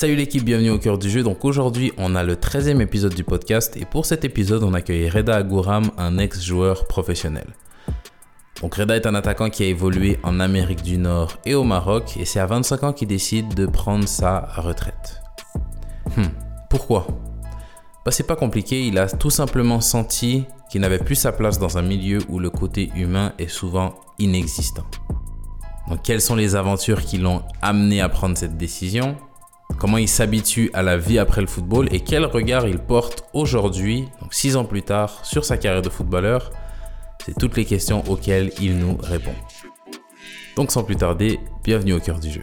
Salut l'équipe, bienvenue au cœur du jeu. Donc aujourd'hui, on a le 13e épisode du podcast et pour cet épisode, on accueille Reda Agouram, un ex-joueur professionnel. Donc Reda est un attaquant qui a évolué en Amérique du Nord et au Maroc et c'est à 25 ans qu'il décide de prendre sa retraite. Hmm, pourquoi? Bah, C'est pas compliqué, il a tout simplement senti qu'il n'avait plus sa place dans un milieu où le côté humain est souvent inexistant. Donc quelles sont les aventures qui l'ont amené à prendre cette décision? Comment il s'habitue à la vie après le football et quel regard il porte aujourd'hui, donc six ans plus tard, sur sa carrière de footballeur? C'est toutes les questions auxquelles il nous répond. Donc sans plus tarder, bienvenue au cœur du jeu.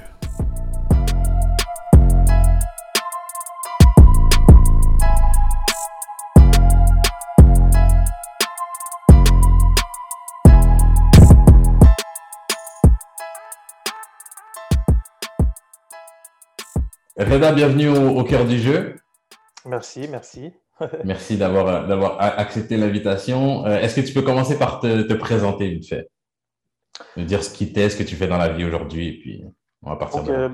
Reda, bienvenue au, cœur du jeu. Merci, merci. merci d'avoir, d'avoir accepté l'invitation. Euh, est-ce que tu peux commencer par te, présenter vite fait? Me dire ce qui t'est, ce que tu fais dans la vie aujourd'hui, et puis on va partir donc, euh,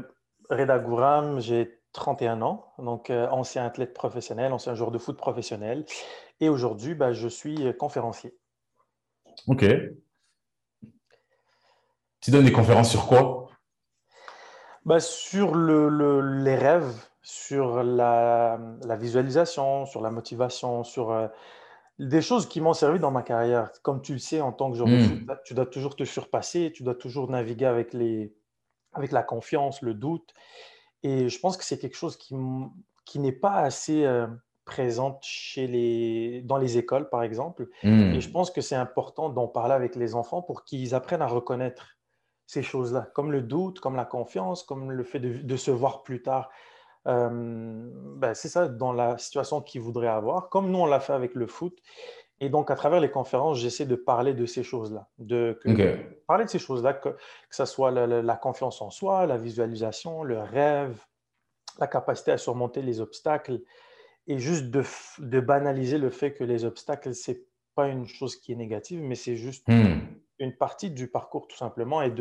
Reda Gouram, j'ai 31 ans, donc euh, ancien athlète professionnel, ancien joueur de foot professionnel. Et aujourd'hui, bah, je suis conférencier. Ok. Tu donnes des conférences sur quoi? Bah, Sur le, les rêves, sur la, la, visualisation, sur la motivation, sur euh, des choses qui m'ont servi dans ma carrière. Comme tu le sais, en tant que joueur hmm. tu dois toujours te surpasser, tu dois toujours naviguer avec, les, avec la confiance, le doute. Et je pense que c'est quelque chose qui, qui n'est pas assez euh, présente chez les, dans les écoles, par exemple. Hmm. Et je pense que c'est important d'en parler avec les enfants pour qu'ils apprennent à reconnaître ces choses-là, comme le doute, comme la confiance, comme le fait de, se voir plus tard. ben c'est ça dans la situation qu'ils voudraient avoir, comme nous on l'a fait avec le foot. Et donc, à travers les conférences, j'essaie de parler de ces choses-là, de parler de ces choses-là, que, ce soit la, confiance en soi, la visualisation, le rêve, la capacité à surmonter les obstacles, et juste de, de banaliser le fait que les obstacles, c'est pas une chose qui est négative, mais c'est juste mmh une partie du parcours tout simplement et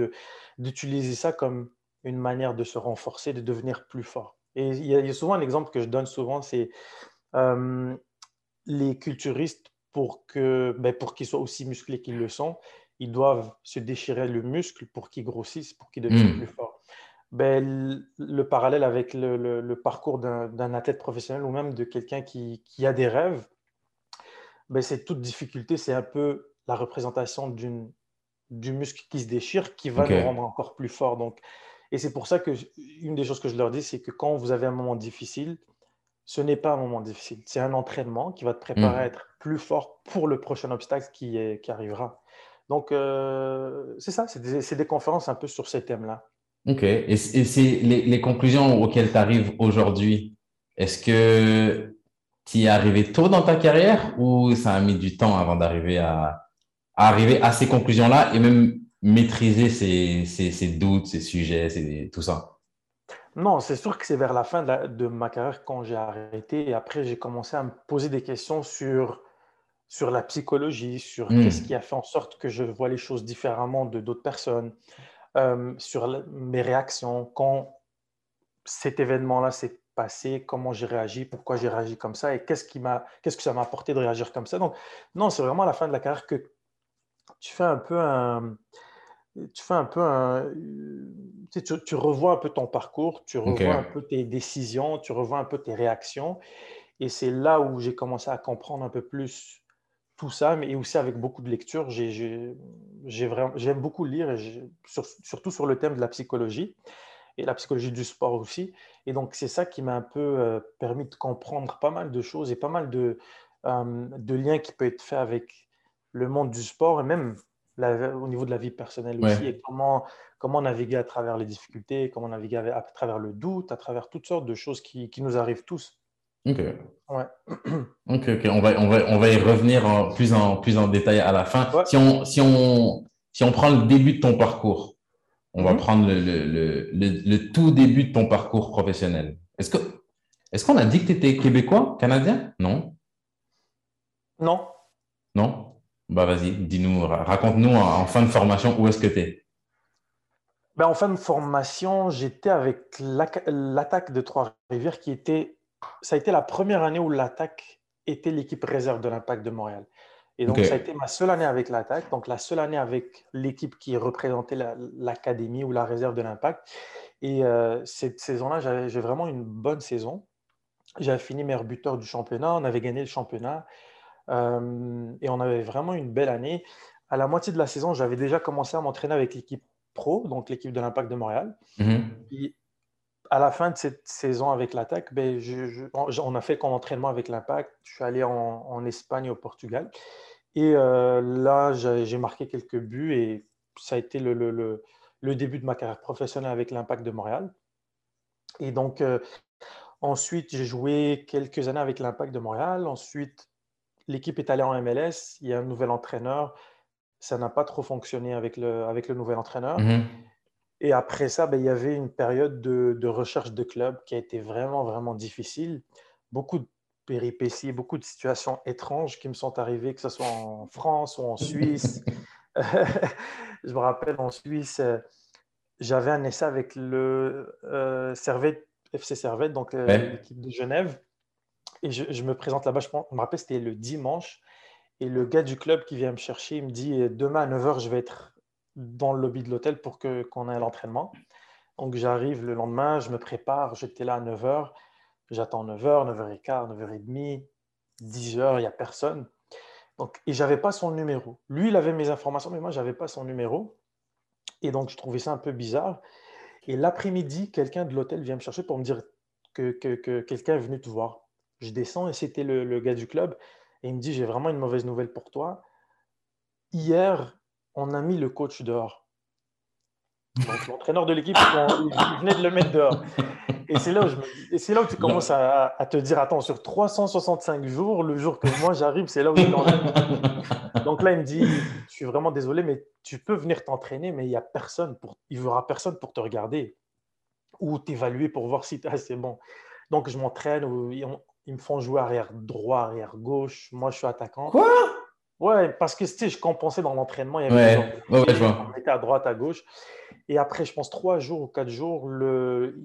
d'utiliser ça comme une manière de se renforcer, de devenir plus fort. Et il y a, souvent un exemple que je donne souvent, c'est les culturistes, pour que ben, pour qu'ils soient aussi musclés qu'ils le sont, ils doivent se déchirer le muscle pour qu'ils grossissent, pour qu'ils deviennent mmh. plus forts. Ben, le parallèle avec le, parcours d'un athlète professionnel ou même de quelqu'un qui, qui, a des rêves, ben, c'est toute difficulté, c'est un peu la représentation d'une du muscle qui se déchire qui va nous rendre encore plus fort. Donc, et c'est pour ça que une des choses que je leur dis, c'est que quand vous avez un moment difficile, ce n'est pas un moment difficile. C'est un entraînement qui va te préparer à hmm. être plus fort pour le prochain obstacle qui, est, qui arrivera. Donc, euh, c'est ça, c'est des, des, conférences un peu sur ces thèmes-là. OK. Et, c'est les, les, conclusions auxquelles tu arrives aujourd'hui. Est-ce que tu y es arrivé tôt dans ta carrière ou ça a mis du temps avant d'arriver à, arriver à ces conclusions-là et même maîtriser ces, doutes, ces sujets, tout ça Non, c'est sûr que c'est vers la fin de, ma carrière quand j'ai arrêté et après j'ai commencé à me poser des questions sur, sur la psychologie, sur hmm. qu'est-ce qui a fait en sorte que je vois les choses différemment de d'autres personnes, euh, sur mes réactions quand cet événement-là s'est passé, comment j'ai réagi, pourquoi j'ai réagi comme ça et qu'est-ce qui m'a, qu'est-ce que ça m'a apporté de réagir comme ça. Donc, non, c'est vraiment à la fin de la carrière que tu fais un peu un. Tu fais un peu un. Tu, revois un peu ton parcours, tu revois un peu tes décisions, tu revois un peu tes réactions. Et c'est là où j'ai commencé à comprendre un peu plus tout ça, mais aussi avec beaucoup de lecture. J'aime beaucoup lire, et surtout sur le thème de la psychologie et la psychologie du sport aussi. Et donc, c'est ça qui m'a un peu euh, permis de comprendre pas mal de choses et pas mal de, euh, de liens qui peuvent être faits avec le monde du sport et même au niveau de la vie personnelle aussi, et comment, comment naviguer à travers les difficultés, comment naviguer à travers le doute, à travers toutes sortes de choses qui, qui nous arrivent tous. Ok. Ouais. ok, ok. On va, on va, on va y revenir en, plus, en, plus en détail à la fin. Si, on, si, on, si on prend le début de ton parcours, on va mhm. prendre le, le, le, le, tout début de ton parcours professionnel. Est-ce que est-ce qu'on a dit que tu étais québécois, canadien? Non? Non. Non? Bah vas-y, dis-nous, raconte-nous en, fin de formation où est-ce que tu es. ben, En fin de formation, j'étais avec l'attaque de Trois-Rivières qui était. Ça a été la première année où l'attaque était l'équipe réserve de l'Impact de Montréal. Et donc, ça a été ma seule année avec l'attaque, donc la seule année avec l'équipe qui représentait l'académie ou la réserve de l'Impact. Et euh, cette saison-là, j'ai vraiment une bonne saison. J'avais fini meilleur buteur du championnat, on avait gagné le championnat euh, et on avait vraiment une belle année. À la moitié de la saison, j'avais déjà commencé à m'entraîner avec l'équipe pro, donc l'équipe de l'Impact de Montréal. Mm-hmm. Et à la fin de cette saison avec l'attaque, ben, on a fait comme entraînement avec l'Impact. Je suis allé en, Espagne au Portugal. Et euh, là, j'ai marqué quelques buts et ça a été le, le, le, début de ma carrière professionnelle avec l'Impact de Montréal. Et donc, euh, ensuite, j'ai joué quelques années avec l'Impact de Montréal. Ensuite, l'équipe est allée en MLS. Il y a un nouvel entraîneur. Ça n'a pas trop fonctionné avec le, avec le nouvel entraîneur. Mm-hmm. Et après ça, ben, il y avait une période de, de, recherche de club qui a été vraiment, vraiment difficile. Beaucoup de péripéties, beaucoup de situations étranges qui me sont arrivées, que ce soit en France ou en Suisse. je me rappelle en Suisse, euh, j'avais un essai avec le euh, Servette, FC Servette, donc euh, l'équipe de Genève. Et je, me présente là-bas, je, me rappelle, c'était le dimanche. Et le gars du club qui vient me chercher, il me dit Demain à 9h, je vais être dans le lobby de l'hôtel pour que, qu'on ait l'entraînement. Donc j'arrive le lendemain, je me prépare, j'étais là à 9h, j'attends 9h, 9h15, 9h30, 10h, il n'y a personne. Donc, et je n'avais pas son numéro. Lui, il avait mes informations, mais moi, je n'avais pas son numéro. Et donc, je trouvais ça un peu bizarre. Et l'après-midi, quelqu'un de l'hôtel vient me chercher pour me dire que, que, quelqu'un est venu te voir. Je descends et c'était le, le, gars du club. Et il me dit, j'ai vraiment une mauvaise nouvelle pour toi. Hier, on a mis le coach dehors. Donc, l'entraîneur de l'équipe, il venait de le mettre dehors. Et c'est là, où là où tu commences à, te dire attends, sur 365 jours, le jour que moi j'arrive, c'est là où je Donc là, il me dit je suis vraiment désolé, mais tu peux venir t'entraîner, mais il n'y a personne, pour, il n'y aura personne pour te regarder ou t'évaluer pour voir si assez bon. Donc je m'entraîne, ils me font jouer arrière droit, arrière gauche. Moi, je suis attaquant. Quoi? Ouais, parce que je compensais dans l'entraînement. Il y avait ouais. On était à droite, à gauche. Et après, je pense trois jours ou quatre jours, le,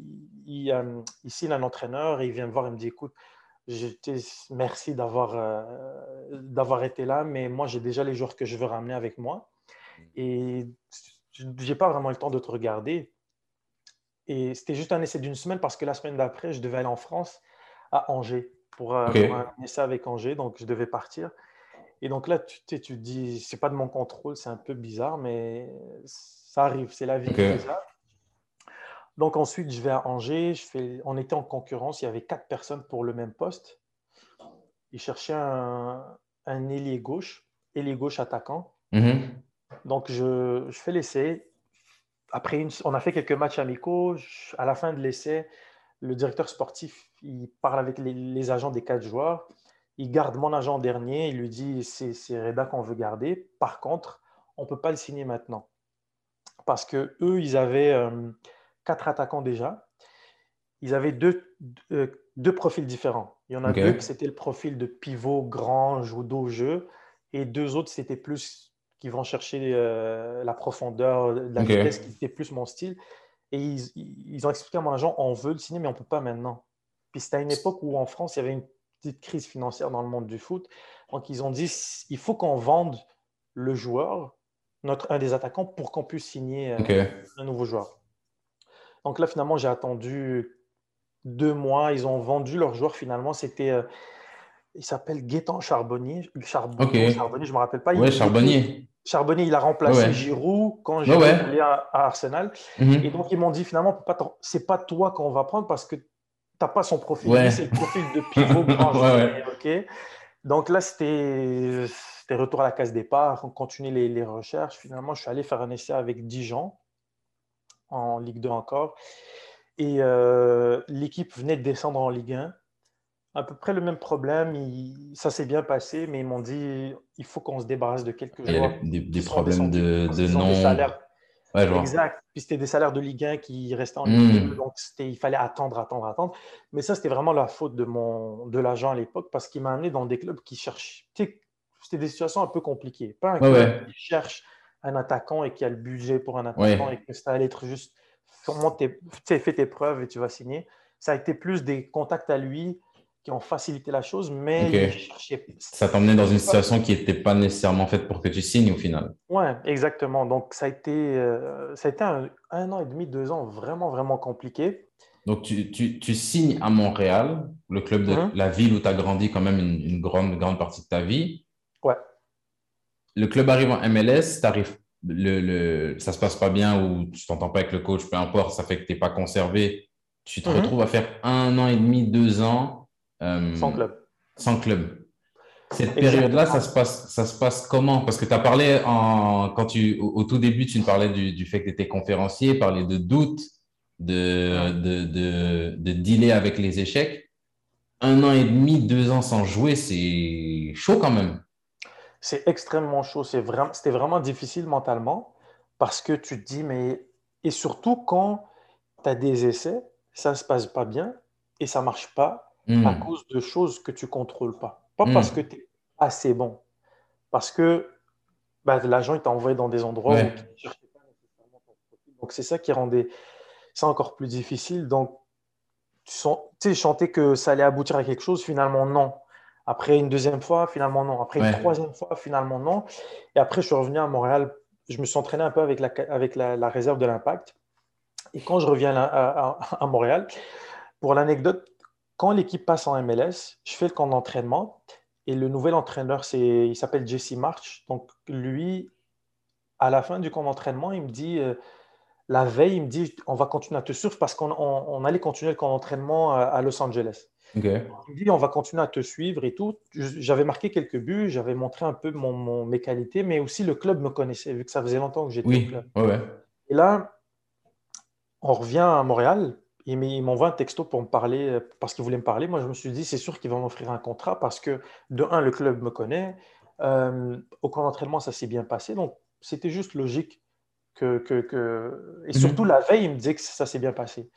il, euh, il signe un entraîneur et il vient me voir et me dit Écoute, merci d'avoir euh, été là, mais moi, j'ai déjà les joueurs que je veux ramener avec moi. Et je n'ai pas vraiment le temps de te regarder. Et c'était juste un essai d'une semaine parce que la semaine d'après, je devais aller en France, à Angers, pour, euh, pour un essai avec Angers. Donc, je devais partir. Et donc là, tu, tu te dis, c'est pas de mon contrôle, c'est un peu bizarre, mais ça arrive, c'est la vie Donc ensuite, je vais à Angers, je fais, on était en concurrence, il y avait quatre personnes pour le même poste. Ils cherchaient un, un ailier gauche, ailier gauche attaquant. Mm-hmm. Donc je, je fais l'essai. Après, une, on a fait quelques matchs amicaux. à la fin de l'essai, le directeur sportif, il parle avec les, les agents des quatre joueurs il garde mon agent dernier, il lui dit c'est Reda qu'on veut garder. Par contre, on ne peut pas le signer maintenant. Parce que eux, ils avaient euh, quatre attaquants déjà. Ils avaient deux, euh, deux, profils différents. Il y en a deux qui c'était le profil de pivot grand, judo au jeu, et deux autres, c'était plus qui vont chercher euh, la profondeur, la vitesse, qui était plus mon style. Et ils, ils, ont expliqué à mon agent on veut le signer, mais on ne peut pas maintenant. Puis c'était à une époque où en France, il y avait une petite crise financière dans le monde du foot. Donc, ils ont dit il faut qu'on vende le joueur, notre, un des attaquants, pour qu'on puisse signer euh, un nouveau joueur. Donc là, finalement, j'ai attendu deux mois. Ils ont vendu leur joueur finalement. C'était. Euh, il s'appelle Gaétan Charbonnier. Charbonnier, Charbonnier je ne me rappelle pas. Oui, Charbonnier. Charbonnier, il a remplacé Giroud quand Giroud est allé à, Arsenal. Mhm. Et donc, ils m'ont dit finalement, ce n'est pas toi qu'on va prendre parce que n'as pas son profil, c'est le profil de pivot ok. Donc là, c'était retour à la case départ, on continue les, les, recherches. Finalement, je suis allé faire un essai avec Dijon, en Ligue 2 encore. Et euh, l'équipe venait de descendre en Ligue 1. À peu près le même problème, ça s'est bien passé, mais ils m'ont dit il faut qu'on se débarrasse de quelques joueurs. Des, des problèmes de, de nom. exact. Puis c'était des salaires de Ligue 1 qui restaient en Ligue 2, hmm. donc il fallait attendre, attendre, attendre. Mais ça, c'était vraiment la faute de, mon, de l'agent à l'époque parce qu'il m'a amené dans des clubs qui cherchaient. C'était des situations un peu compliquées. Pas un club qui cherche un attaquant et qu'il y a le budget pour un attaquant et que ça allait être juste tu fais tes preuves et tu vas signer. Ça a été plus des contacts à lui qui ont facilité la chose, mais ça t'emmenait dans une situation qui n'était pas nécessairement faite pour que tu signes au final. Ouais, exactement. Donc ça a été, euh, ça a été un, an et demi, deux ans vraiment, vraiment compliqué. Donc tu, tu, tu signes à Montréal, le club de mhm. la ville où tu as grandi quand même une, une, grande, grande partie de ta vie. Ouais. Le club arrive en MLS, tu arrives le, le, ça se passe pas bien ou tu t'entends pas avec le coach, peu importe, ça fait que tu n'es pas conservé, tu te mhm. retrouves à faire un an et demi, deux ans. Euh, sans club. Sans club. Cette période-là, ça se passe, ça se passe comment? Parce que tu as parlé en, quand tu, au, tout début, tu nous parlais du, du fait que tu étais conférencier, parlais de doutes, de, de, de, de dealer avec les échecs. Un an et demi, deux ans sans jouer, c'est chaud quand même c'est extrêmement chaud. C'est vraiment, c'était vraiment difficile mentalement parce que tu te dis, mais. Et surtout quand tu as des essais, ça ne se passe pas bien et ça ne marche pas à hmm. cause de choses que tu ne contrôles pas. Pas hmm. parce que tu es assez bon. Parce que bah, l'agent il t'a envoyé dans des endroits où tu ne cherchais pas nécessairement ton profil. Donc c'est ça qui rendait ça encore plus difficile. Donc tu sais, chantais que ça allait aboutir à quelque chose, finalement non. Après une deuxième fois, finalement non. Après une troisième fois, finalement non. Et après, je suis revenu à Montréal. Je me suis entraîné un peu avec la, avec la, réserve de l'impact. Et quand je reviens à, à, Montréal, pour l'anecdote, quand l'équipe passe en MLS, je fais le camp d'entraînement. Et le nouvel entraîneur, il s'appelle Jesse March. Donc lui, à la fin du camp d'entraînement, il me dit, euh, la veille, il me dit, on va continuer à te suivre parce qu'on allait continuer le camp d'entraînement à Los Angeles. Il me dit, on va continuer à te suivre et tout. J'avais marqué quelques buts, j'avais montré un peu mon, mes qualités, mais aussi le club me connaissait, vu que ça faisait longtemps que j'étais oui. au club. Et là, on revient à Montréal. Il m'envoie un texto pour me parler, parce qu'il voulait me parler. Moi, je me suis dit, c'est sûr qu'il va m'offrir un contrat parce que, de un, le club me connaît. Euh, au camp d'entraînement, ça s'est bien passé. Donc, c'était juste logique que, que, que... Et mhm. surtout, la veille, il me disait que ça s'est bien passé.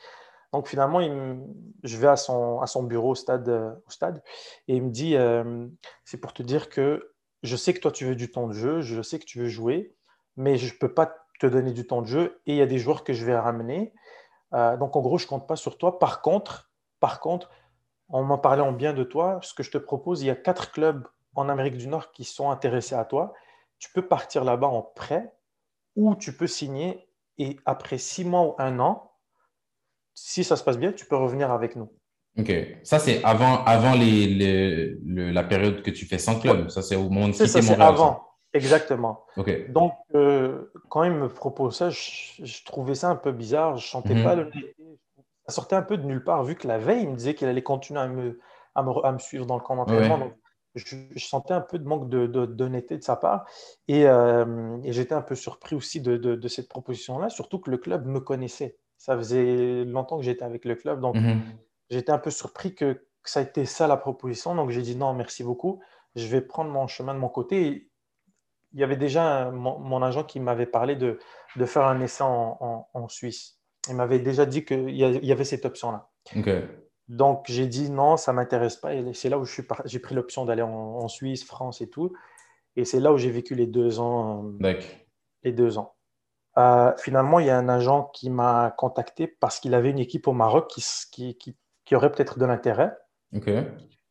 Donc finalement, je vais à son, à son bureau au stade, euh, au stade et il me dit, euh, c'est pour te dire que je sais que toi, tu veux du temps de jeu, je sais que tu veux jouer, mais je ne peux pas te donner du temps de jeu et il y a des joueurs que je vais ramener. Euh, donc en gros, je ne compte pas sur toi. Par contre, par contre, en m'en parlant bien de toi, ce que je te propose, il y a quatre clubs en Amérique du Nord qui sont intéressés à toi. Tu peux partir là-bas en prêt ou tu peux signer et après six mois ou un an, si ça se passe bien, tu peux revenir avec nous. OK. Ça, c'est avant, avant les, la période que tu fais sans club. Ça, c'est au moment de quitter Montréal. avant. Exactement. Donc, euh, quand il me propose ça, je, trouvais ça un peu bizarre. Je ne chantais mhm. pas le Ça sortait un peu de nulle part, vu que la veille, il me disait qu'il allait continuer à me, à me, suivre dans le camp d'entraînement. Donc, je, sentais un peu de manque d'honnêteté de, de, sa part. Euh, et, j'étais un peu surpris aussi de, de cette proposition-là, surtout que le club me connaissait. Ça faisait longtemps que j'étais avec le club, donc mhm. j'étais un peu surpris que, ça a été ça la proposition. Donc j'ai dit non, merci beaucoup. Je vais prendre mon chemin de mon côté. Il y avait déjà mon, agent qui m'avait parlé de, de, faire un essai en, en, Suisse. Il m'avait déjà dit qu'il y, y avait cette option-là. Donc j'ai dit non, ça ne m'intéresse pas. Et c'est là où j'ai pris l'option d'aller en, Suisse, France et tout. Et c'est là où j'ai vécu les deux ans. Les deux ans. Euh, finalement, il y a un agent qui m'a contacté parce qu'il avait une équipe au Maroc qui, qui, qui, aurait peut-être de l'intérêt.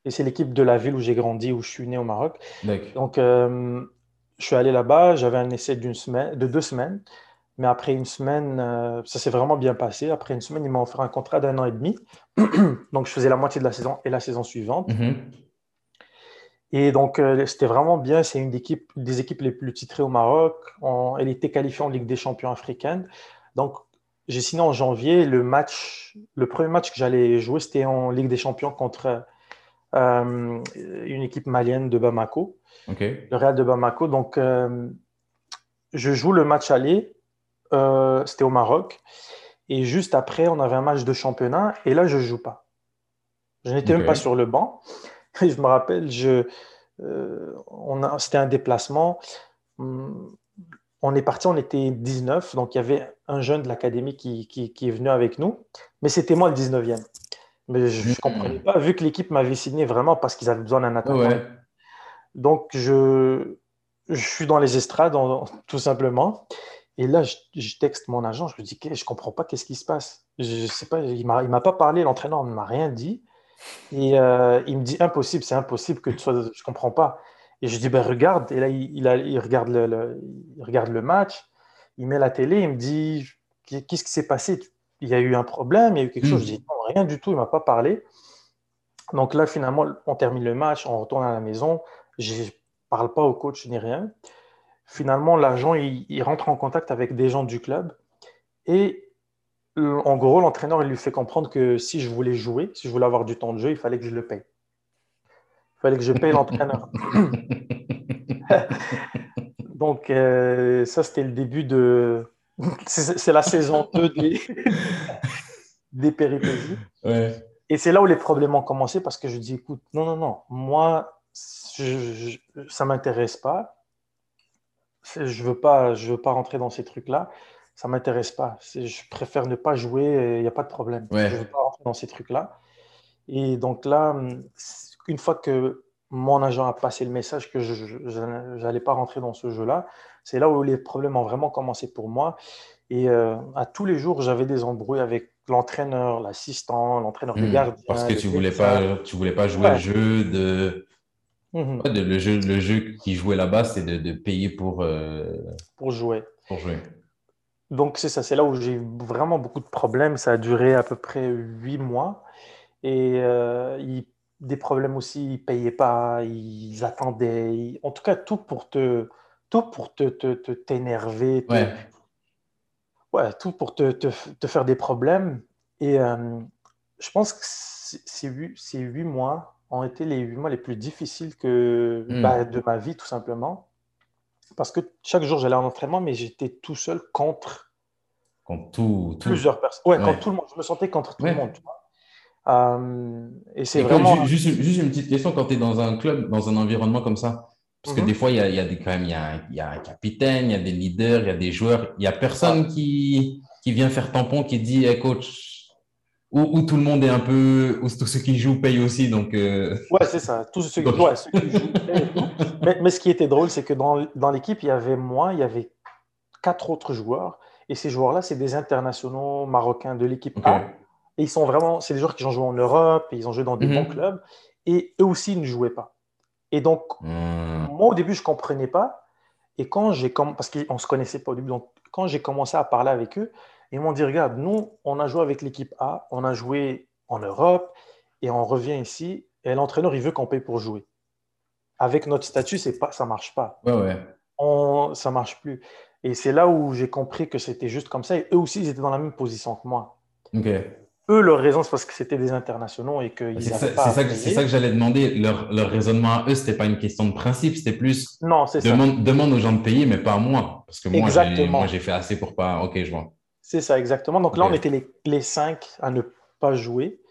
Et c'est l'équipe de la ville où j'ai grandi, où je suis né au Maroc. Donc, euh, je suis allé là-bas, j'avais un essai d'une semaine, de deux semaines. Mais après une semaine, euh, ça s'est vraiment bien passé. Après une semaine, il m'a offert un contrat d'un an et demi. Donc, je faisais la moitié de la saison et la saison suivante. Mm-hmm. Et donc, euh, c'était vraiment bien. C'est une des équipes les plus titrées au Maroc. elle était qualifiée en Ligue des champions africaine. Donc, j'ai signé en janvier. Le match, le premier match que j'allais jouer, c'était en Ligue des champions contre euh, une équipe malienne de Bamako, le Real de Bamako. Donc, euh, je joue le match aller. c'était au Roc. Et juste après, on avait un match de championnat. Et là, je ne joue pas. Je n'étais même pas sur le banc. je me rappelle, je, euh, c'était un déplacement. Hum, on est parti, on était 19, donc il y avait un jeune de l'académie qui, qui, est venu avec nous, mais c'était moi le 19e. Mais je ne comprenais pas, vu que l'équipe m'avait signé vraiment parce qu'ils avaient besoin d'un attaquant. Donc je, je suis dans les estrades, tout simplement. Et là, je, texte mon agent, je lui dis, je ne comprends pas qu'est-ce qui se passe. Je, sais pas, il ne m'a pas parlé, l'entraîneur ne m'a rien dit. Et euh, il me dit, impossible, c'est impossible que tu sois, je ne comprends pas. Et je dis, ben regarde. Et là, il, il, regarde le, il regarde le match, il met la télé, il me dit, qu'est-ce qui s'est passé? Il y a eu un problème, il y a eu quelque chose. Je dis, non, rien du tout, il ne m'a pas parlé. Donc là, finalement, on termine le match, on retourne à la maison. Je ne parle pas au coach ni rien. Finalement, l'agent, il, rentre en contact avec des gens du club. Et en gros, l'entraîneur, il lui fait comprendre que si je voulais jouer, si je voulais avoir du temps de jeu, il fallait que je le paye. Il fallait que je paye l'entraîneur. Donc, euh, ça, c'était le début de. C'est la saison 2 des, des péripéties. Et c'est là où les problèmes ont commencé parce que je dis écoute, non, non, non, moi, ça ne m'intéresse pas. Je ne veux, pas, je veux pas rentrer dans ces trucs-là. Ça ne m'intéresse pas. Je préfère ne pas jouer, il n'y a pas de problème. Je ne veux pas rentrer dans ces trucs-là. Et donc là, une fois que mon agent a passé le message que je n'allais pas rentrer dans ce jeu-là, c'est là où les problèmes ont vraiment commencé pour moi. Et euh, à tous les jours, j'avais des embrouilles avec l'entraîneur, l'assistant, l'entraîneur des hmm. gardiens. Parce que tu voulais pas, tu voulais pas jouer le jeu de, mhm. le jeu, le jeu qui jouait là-bas, c'est de, payer pour euh, pour jouer. Pour jouer. Donc c'est ça, c'est là où j'ai eu vraiment beaucoup de problèmes. Ça a duré à peu près huit mois et euh, des problèmes aussi, ils payaient pas, ils attendaient, en tout cas tout pour te tout pour te t'énerver, te, ouais ouais, tout pour te, te, faire des problèmes. Et euh, je pense que ces huit, ces huit mois ont été les huit mois les plus difficiles que, hmm. bah, de ma vie, tout simplement. Parce que chaque jour, j'allais en entraînement, mais j'étais tout seul contre, contre tout, plusieurs personnes. Ouais, Contre tout le monde. Je me sentais contre tout le monde. Euh, et c'est vraiment. Juste, juste, une petite question quand tu es dans un club, dans un environnement comme ça, parce que mhm. des fois, il y a, y a des, quand même, il y a, y a, un capitaine, il y a des leaders, il y a des joueurs. Il n'y a personne qui, qui vient faire tampon, qui dit hey, coach, où, tout le monde est un peu, où tous ceux qui jouent payent aussi. Donc, euh... Ouais, c'est ça. Tous ceux, qui, ouais, ceux qui jouent mais, mais, ce qui était drôle, c'est que dans, dans l'équipe, il y avait moi, il y avait quatre autres joueurs. Et ces joueurs-là, c'est des internationaux marocains de l'équipe A. Et ils sont vraiment, c'est des joueurs qui ont joué en Europe, et ils ont joué dans des mhm. bons clubs. Et eux aussi ne jouaient pas. Et donc, hmm. moi, au début, je ne comprenais pas. Et quand j'ai parce qu'on ne se connaissait pas au début, donc quand j'ai commencé à parler avec eux, ils m'ont dit, regarde, nous, on a joué avec l'équipe A, on a joué en Europe, et on revient ici, et l'entraîneur, il veut qu'on paye pour jouer. Avec notre statut, c'est pas, ça ne marche pas. Ouais, ouais. On, ça ne marche plus. Et c'est là où j'ai compris que c'était juste comme ça. Et eux aussi, ils étaient dans la même position que moi. OK. Eux, leur raison, c'est parce que c'était des internationaux et qu'ils C'est ça, ça, que j'allais demander. Leur, leur, raisonnement à eux, c'était pas une question de principe, c'était plus. Non, c'est demande, Demande aux gens de payer, mais pas à moi. Parce que moi, j'ai fait assez pour pas. Ok, je vois. C'est ça, exactement. Donc là, on était les, les, cinq à ne pas jouer.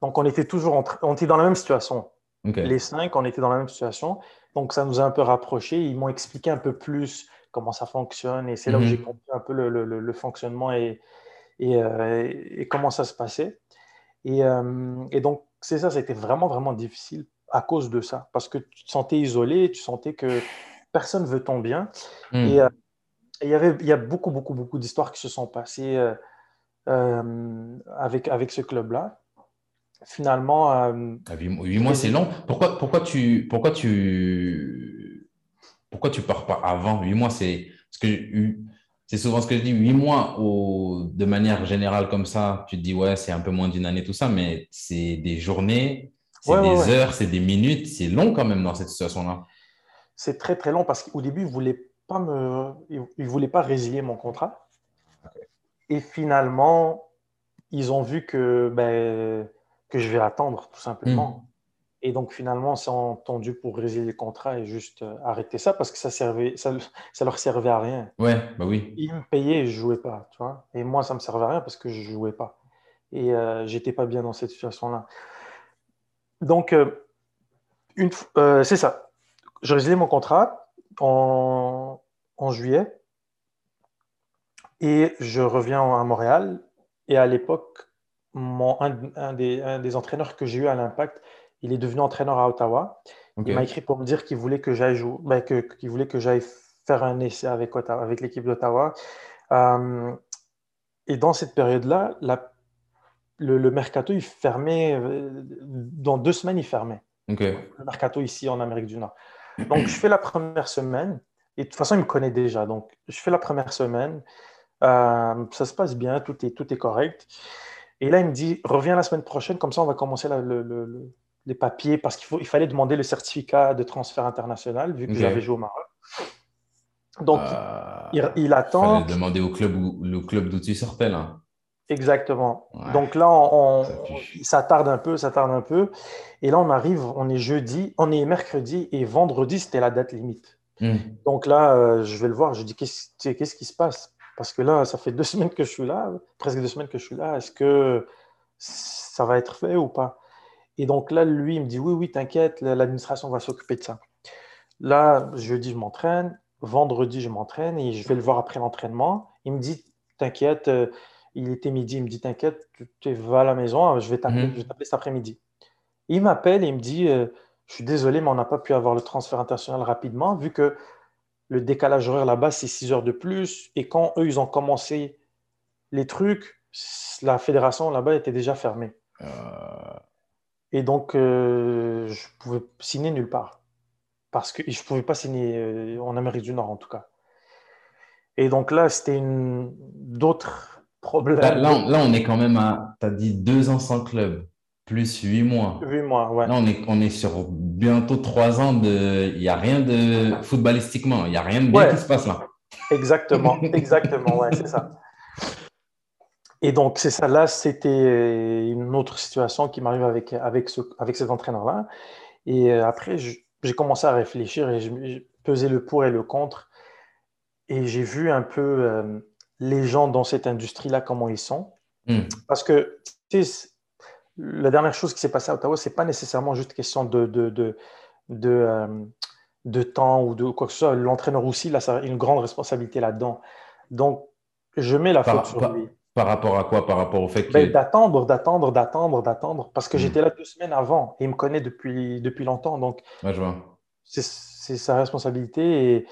Donc on était toujours entre... on était dans la même situation. Les cinq, on était dans la même situation. Donc ça nous a un peu rapprochés. Ils m'ont expliqué un peu plus comment ça fonctionne et c'est là où mhm. j'ai compris un peu le, le, le fonctionnement et, euh, et, comment ça se passait. Et, euh, et donc, c'est ça, c'était vraiment, vraiment difficile à cause de ça, parce que tu te sentais isolé, tu sentais que personne veut ton bien. Hmm. Euh, et il y avait, il y a beaucoup, beaucoup, beaucoup d'histoires qui se sont passées avec, avec ce club-là. Finalement. Ah, huit, mois, c'est long. Pourquoi, pourquoi, tu, pourquoi, tu, pourquoi tu pars pas avant Huit mois, c'est. Parce que c'est souvent ce que je dis, huit mois de manière générale comme ça, tu te dis, ouais, c'est un peu moins d'une année, tout ça, mais c'est des journées, c'est des heures, c'est des minutes, c'est long quand même dans cette situation-là. C'est très, très long parce qu'au début, ils ne voulaient, pas me... ils voulaient pas résilier mon contrat. Et finalement, ils ont vu que, ben, que je vais attendre, tout simplement. Et donc, finalement, on s'est entendu pour résilier le contrat et juste euh, arrêter ça parce que ça servait, ça, ça, leur servait à rien. Ouais, bah oui. Ils me payaient et je jouais pas, tu vois. Et moi, ça me servait à rien parce que je jouais pas. Et euh, j'étais pas bien dans cette situation-là. Donc, euh, une, euh, c'est ça. Je résilié mon contrat en, en juillet et je reviens à Montréal. Et à l'époque, un, un, des, un des entraîneurs que j'ai eu à l'Impact, il est devenu entraîneur à Ottawa. Il m'a écrit pour me dire qu'il voulait que j'aille jouer, ben, qu'il voulait que j'aille faire un essai avec, avec l'équipe d'Ottawa. Euh, et dans cette période-là, le, le, mercato, il fermait, euh, dans deux semaines, il fermait. Le mercato ici en Amérique du Nord. Donc, je fais la première semaine, et de toute façon, il me connaît déjà. Donc, je fais la première semaine, euh, ça se passe bien, tout est, tout est correct. Et là, il me dit, reviens la semaine prochaine, comme ça, on va commencer le, les papiers, parce qu'il il fallait demander le certificat de transfert international, vu que j'avais joué au Maroc. Donc, euh, il, attend. Il fallait demander au club, le club d'où tu sortais, là. Exactement. Donc là, on, ça, tarde un peu, ça tarde un peu. Et là, on arrive, on est jeudi, on est mercredi, et vendredi, c'était la date limite. Hmm. Donc là, euh, je vais le voir, je dis, qu'est-ce qui se passe? Parce que là, ça fait deux semaines que je suis là, presque deux semaines que je suis là. Est-ce que ça va être fait ou pas? Et donc là, lui, il me dit, oui, oui, t'inquiète, l'administration va s'occuper de ça. Là, jeudi, je m'entraîne. Vendredi, je m'entraîne et je vais le voir après l'entraînement. Il me dit, t'inquiète, euh, il était midi, il me dit, t'inquiète, tu vas à la maison, je vais t'appeler mhm. cet après-midi. Il m'appelle et il me dit, euh, je suis désolé, mais on n'a pas pu avoir le transfert international rapidement, vu que le décalage horaire là-bas, c'est 6 heures de plus. Et quand eux, ils ont commencé les trucs, la fédération là-bas était déjà fermée. Euh. Et donc, je je pouvais signer nulle part parce que je ne pouvais pas signer euh, en Amérique du Nord en tout cas. Et donc là, c'était d'autres problèmes. Là, là, on est quand même à, tu as dit deux ans sans club, plus huit mois. Huit mois, ouais. Là, on est, on est sur bientôt trois ans de. Il n'y a rien de. Footballistiquement, il n'y a rien de bien qui se passe là. Exactement, exactement, ouais, c'est ça. Et donc, c'est ça, là, c'était une autre situation qui m'arrive avec, avec, ce, avec cet entraîneur-là. Et euh, après, j'ai commencé à réfléchir et je pesé le pour et le contre. Et j'ai vu un peu euh, les gens dans cette industrie-là, comment ils sont. Hmm. Parce que la dernière chose qui s'est passée à Ottawa, ce n'est pas nécessairement juste question de, de, de, de, euh, de temps ou de quoi que ce soit. L'entraîneur aussi, là, ça a une grande responsabilité là-dedans. Donc, je mets la faute sur lui. Par rapport à quoi? Par rapport au fait que. Ben, d'attendre, d'attendre, d'attendre, d'attendre. Parce que hmm. j'étais là deux semaines avant et il me connaît depuis, depuis longtemps. Donc, je vois. C'est sa responsabilité. Et,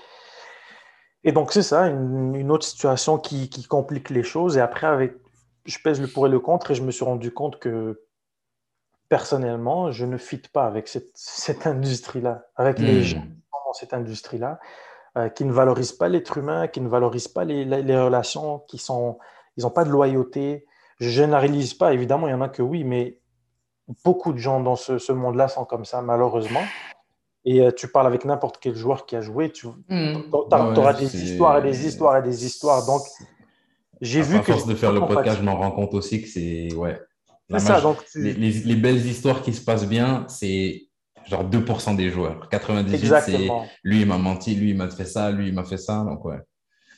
et donc, c'est ça, une, autre situation qui, qui, complique les choses. Et après, avec, je pèse le pour et le contre et je me suis rendu compte que personnellement, je ne fit pas avec cette, cette industrie-là, avec les hmm. gens dans cette industrie-là, euh, qui ne valorisent pas l'être humain, qui ne valorisent pas les, les relations, qui sont ils n'ont pas de loyauté. Je généralise pas, évidemment, il y en a que oui, mais beaucoup de gens dans ce, monde-là sont comme ça, malheureusement. Et euh, tu parles avec n'importe quel joueur qui a joué, tu hmm. auras des histoires et des histoires et des histoires. Donc, j'ai vu que. À force de faire le podcast, je m'en rends compte aussi que c'est. Ouais. C'est ça. Donc, les, les, belles histoires qui se passent bien, c'est genre 2% des joueurs. 98, c'est lui, il m'a menti, lui, il m'a fait ça, lui, il m'a fait ça. Donc, ouais.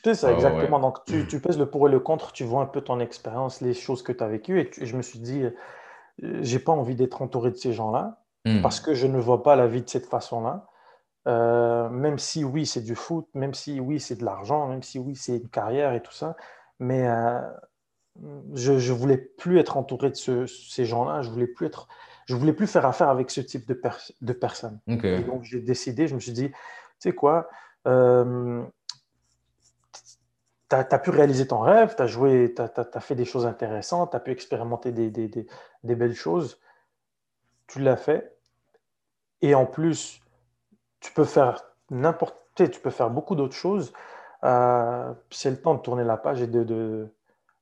C'est ça, ah exactement. Donc, tu, tu, pèses le pour et le contre, tu vois un peu ton expérience, les choses que tu as vécues. Et je me suis dit, euh, j'ai pas envie d'être entouré de ces gens-là hmm. parce que je ne vois pas la vie de cette façon-là. Euh, même si oui, c'est du foot, même si oui, c'est de l'argent, même si oui, c'est une carrière et tout ça. Mais euh, je ne voulais plus être entouré de ces gens-là. Je voulais plus être, je voulais plus faire affaire avec ce type de, de personnes. donc, j'ai décidé, je me suis dit, tu sais quoi, tu as, pu réaliser ton rêve, tu as joué, tu as, fait des choses intéressantes, tu as pu expérimenter des, des, des, belles choses. Tu l'as fait. Et en plus, tu peux faire n'importe tu peux faire beaucoup d'autres choses. Euh, c'est le temps de tourner la page et de, de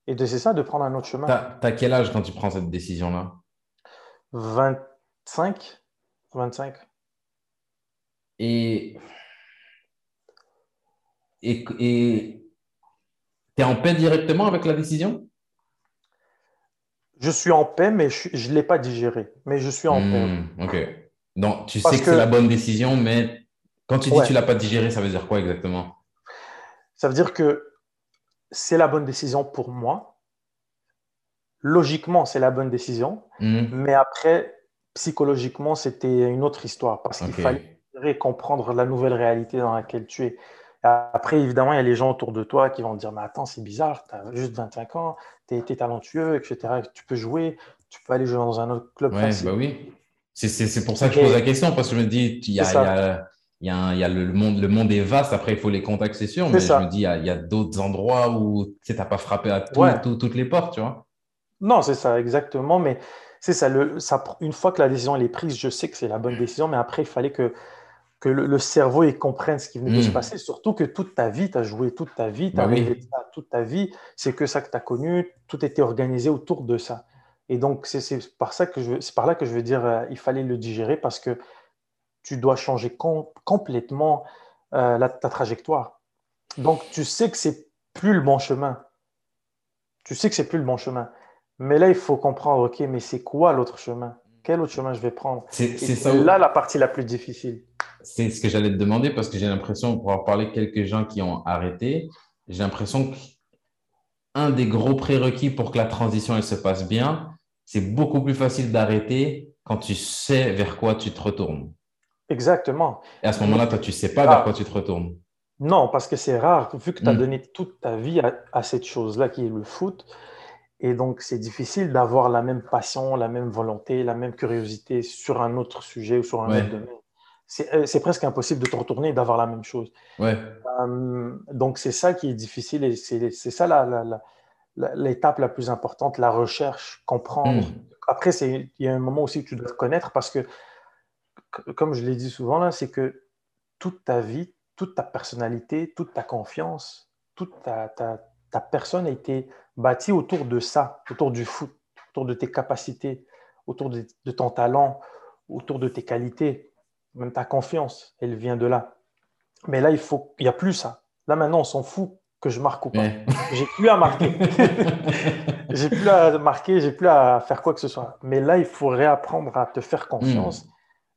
et de c'est ça, de prendre un autre chemin. Tu as, quel âge quand tu prends cette décision-là? 25. 25. Et, et, et tu es en paix directement avec la décision? Je suis en paix, mais je ne l'ai pas digéré. Mais je suis en paix. Hmm, ok. Donc, tu sais que, c'est la bonne décision, mais quand tu dis que tu ne l'as pas digéré, ça veut dire quoi exactement? Ça veut dire que c'est la bonne décision pour moi. Logiquement, c'est la bonne décision. Hmm. Mais après, psychologiquement, c'était une autre histoire parce qu'il fallait comprendre la nouvelle réalité dans laquelle tu es. Après, évidemment, il y a les gens autour de toi qui vont te dire Mais attends, c'est bizarre, tu as juste 25 ans, tu es, talentueux, etc. Tu peux jouer, tu peux aller jouer dans un autre club. Ouais, bah oui. C'est pour ça que je pose la question, parce que je me dis, il y a, il y a, il y a le, monde, le monde est vaste, après il faut les contacts, c'est sûr, mais je me dis, il y a, a d'autres endroits où tu n'as pas frappé à toutes les portes, tu vois. Non, c'est ça, exactement, mais c'est ça, le, ça, une fois que la décision elle est prise, je sais que c'est la bonne décision, mais après il fallait que, que le, cerveau il comprenne ce qui venait de se hmm. passer, surtout que toute ta vie, tu as joué toute ta vie, tu as bah ça toute ta vie, c'est que ça que tu as connu, tout était organisé autour de ça. Et donc, c'est par, ça que je, par là que je veux dire, euh, il fallait le digérer parce que tu dois changer complètement euh, ta trajectoire. Donc, tu sais que c'est plus le bon chemin. Tu sais que c'est plus le bon chemin. Mais là, il faut comprendre, OK, mais c'est quoi l'autre chemin? Quel autre chemin je vais prendre? C'est là la partie la plus difficile. C'est ce que j'allais te demander parce que j'ai l'impression, pour avoir parlé quelques gens qui ont arrêté, j'ai l'impression qu'un des gros prérequis pour que la transition elle se passe bien, c'est beaucoup plus facile d'arrêter quand tu sais vers quoi tu te retournes. Exactement. Et à ce moment-là, toi, tu ne sais pas vers quoi tu te retournes. Non, parce que c'est rare, vu que tu as hmm. donné toute ta vie à, cette chose-là qui est le foot. Et donc, c'est difficile d'avoir la même passion, la même volonté, la même curiosité sur un autre sujet ou sur un autre domaine. Euh, c'est presque impossible de te retourner et d'avoir la même chose. Ouais. Euh, donc, c'est ça qui est difficile et c'est ça l'étape la, plus importante, la recherche, comprendre. Hmm. Après, il y a un moment aussi que tu dois te connaître parce que comme je l'ai dit souvent là, c'est que toute ta vie, toute ta personnalité, toute ta confiance, toute ta, personne a été bâtie autour de ça, autour du foot, autour de tes capacités, autour de, ton talent, autour de tes qualités. Même ta confiance, elle vient de là. Mais là, il faut, il n'y a plus ça. Là, maintenant, on s'en fout que je marque ou pas. J'ai plus à marquer. j'ai plus à marquer, j'ai plus à faire quoi que ce soit. Mais là, il faut réapprendre à te faire confiance. Hmm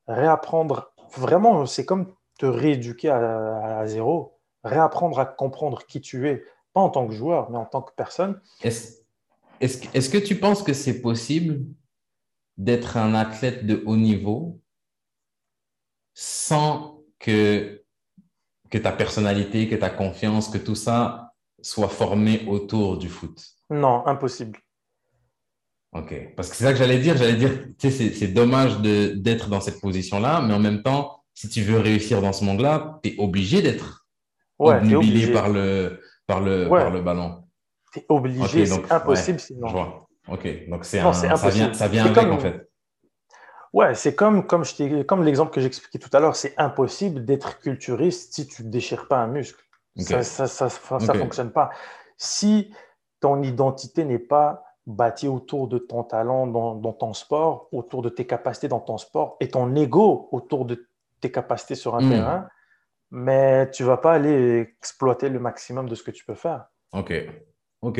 réapprendre, vraiment, c'est comme te rééduquer à, zéro, réapprendre à comprendre qui tu es, pas en tant que joueur, mais en tant que personne. Est-ce est que tu penses que c'est possible d'être un athlète de haut niveau sans que, que ta personnalité, que ta confiance, que tout ça soit formé autour du foot Non, impossible. Ok, parce que c'est ça que j'allais dire. J'allais dire, tu sais, c'est dommage d'être dans cette position-là, mais en même temps, si tu veux réussir dans ce monde-là, tu es obligé d'être ouais, obnubilé par le, par, le, par le ballon. Tu es obligé, c'est impossible sinon. Je vois. Ok, donc c'est ça vient, ça vient avec en fait. Ouais, c'est comme, comme, comme l'exemple que j'expliquais tout à l'heure, c'est impossible d'être culturiste si tu ne déchires pas un muscle. Ça ne ça, ça, ça, fonctionne pas. Si ton identité n'est pas bâti autour de ton talent dans, ton sport, autour de tes capacités dans ton sport et ton ego autour de tes capacités sur un hmm. terrain, mais tu vas pas aller exploiter le maximum de ce que tu peux faire. Ok, ok.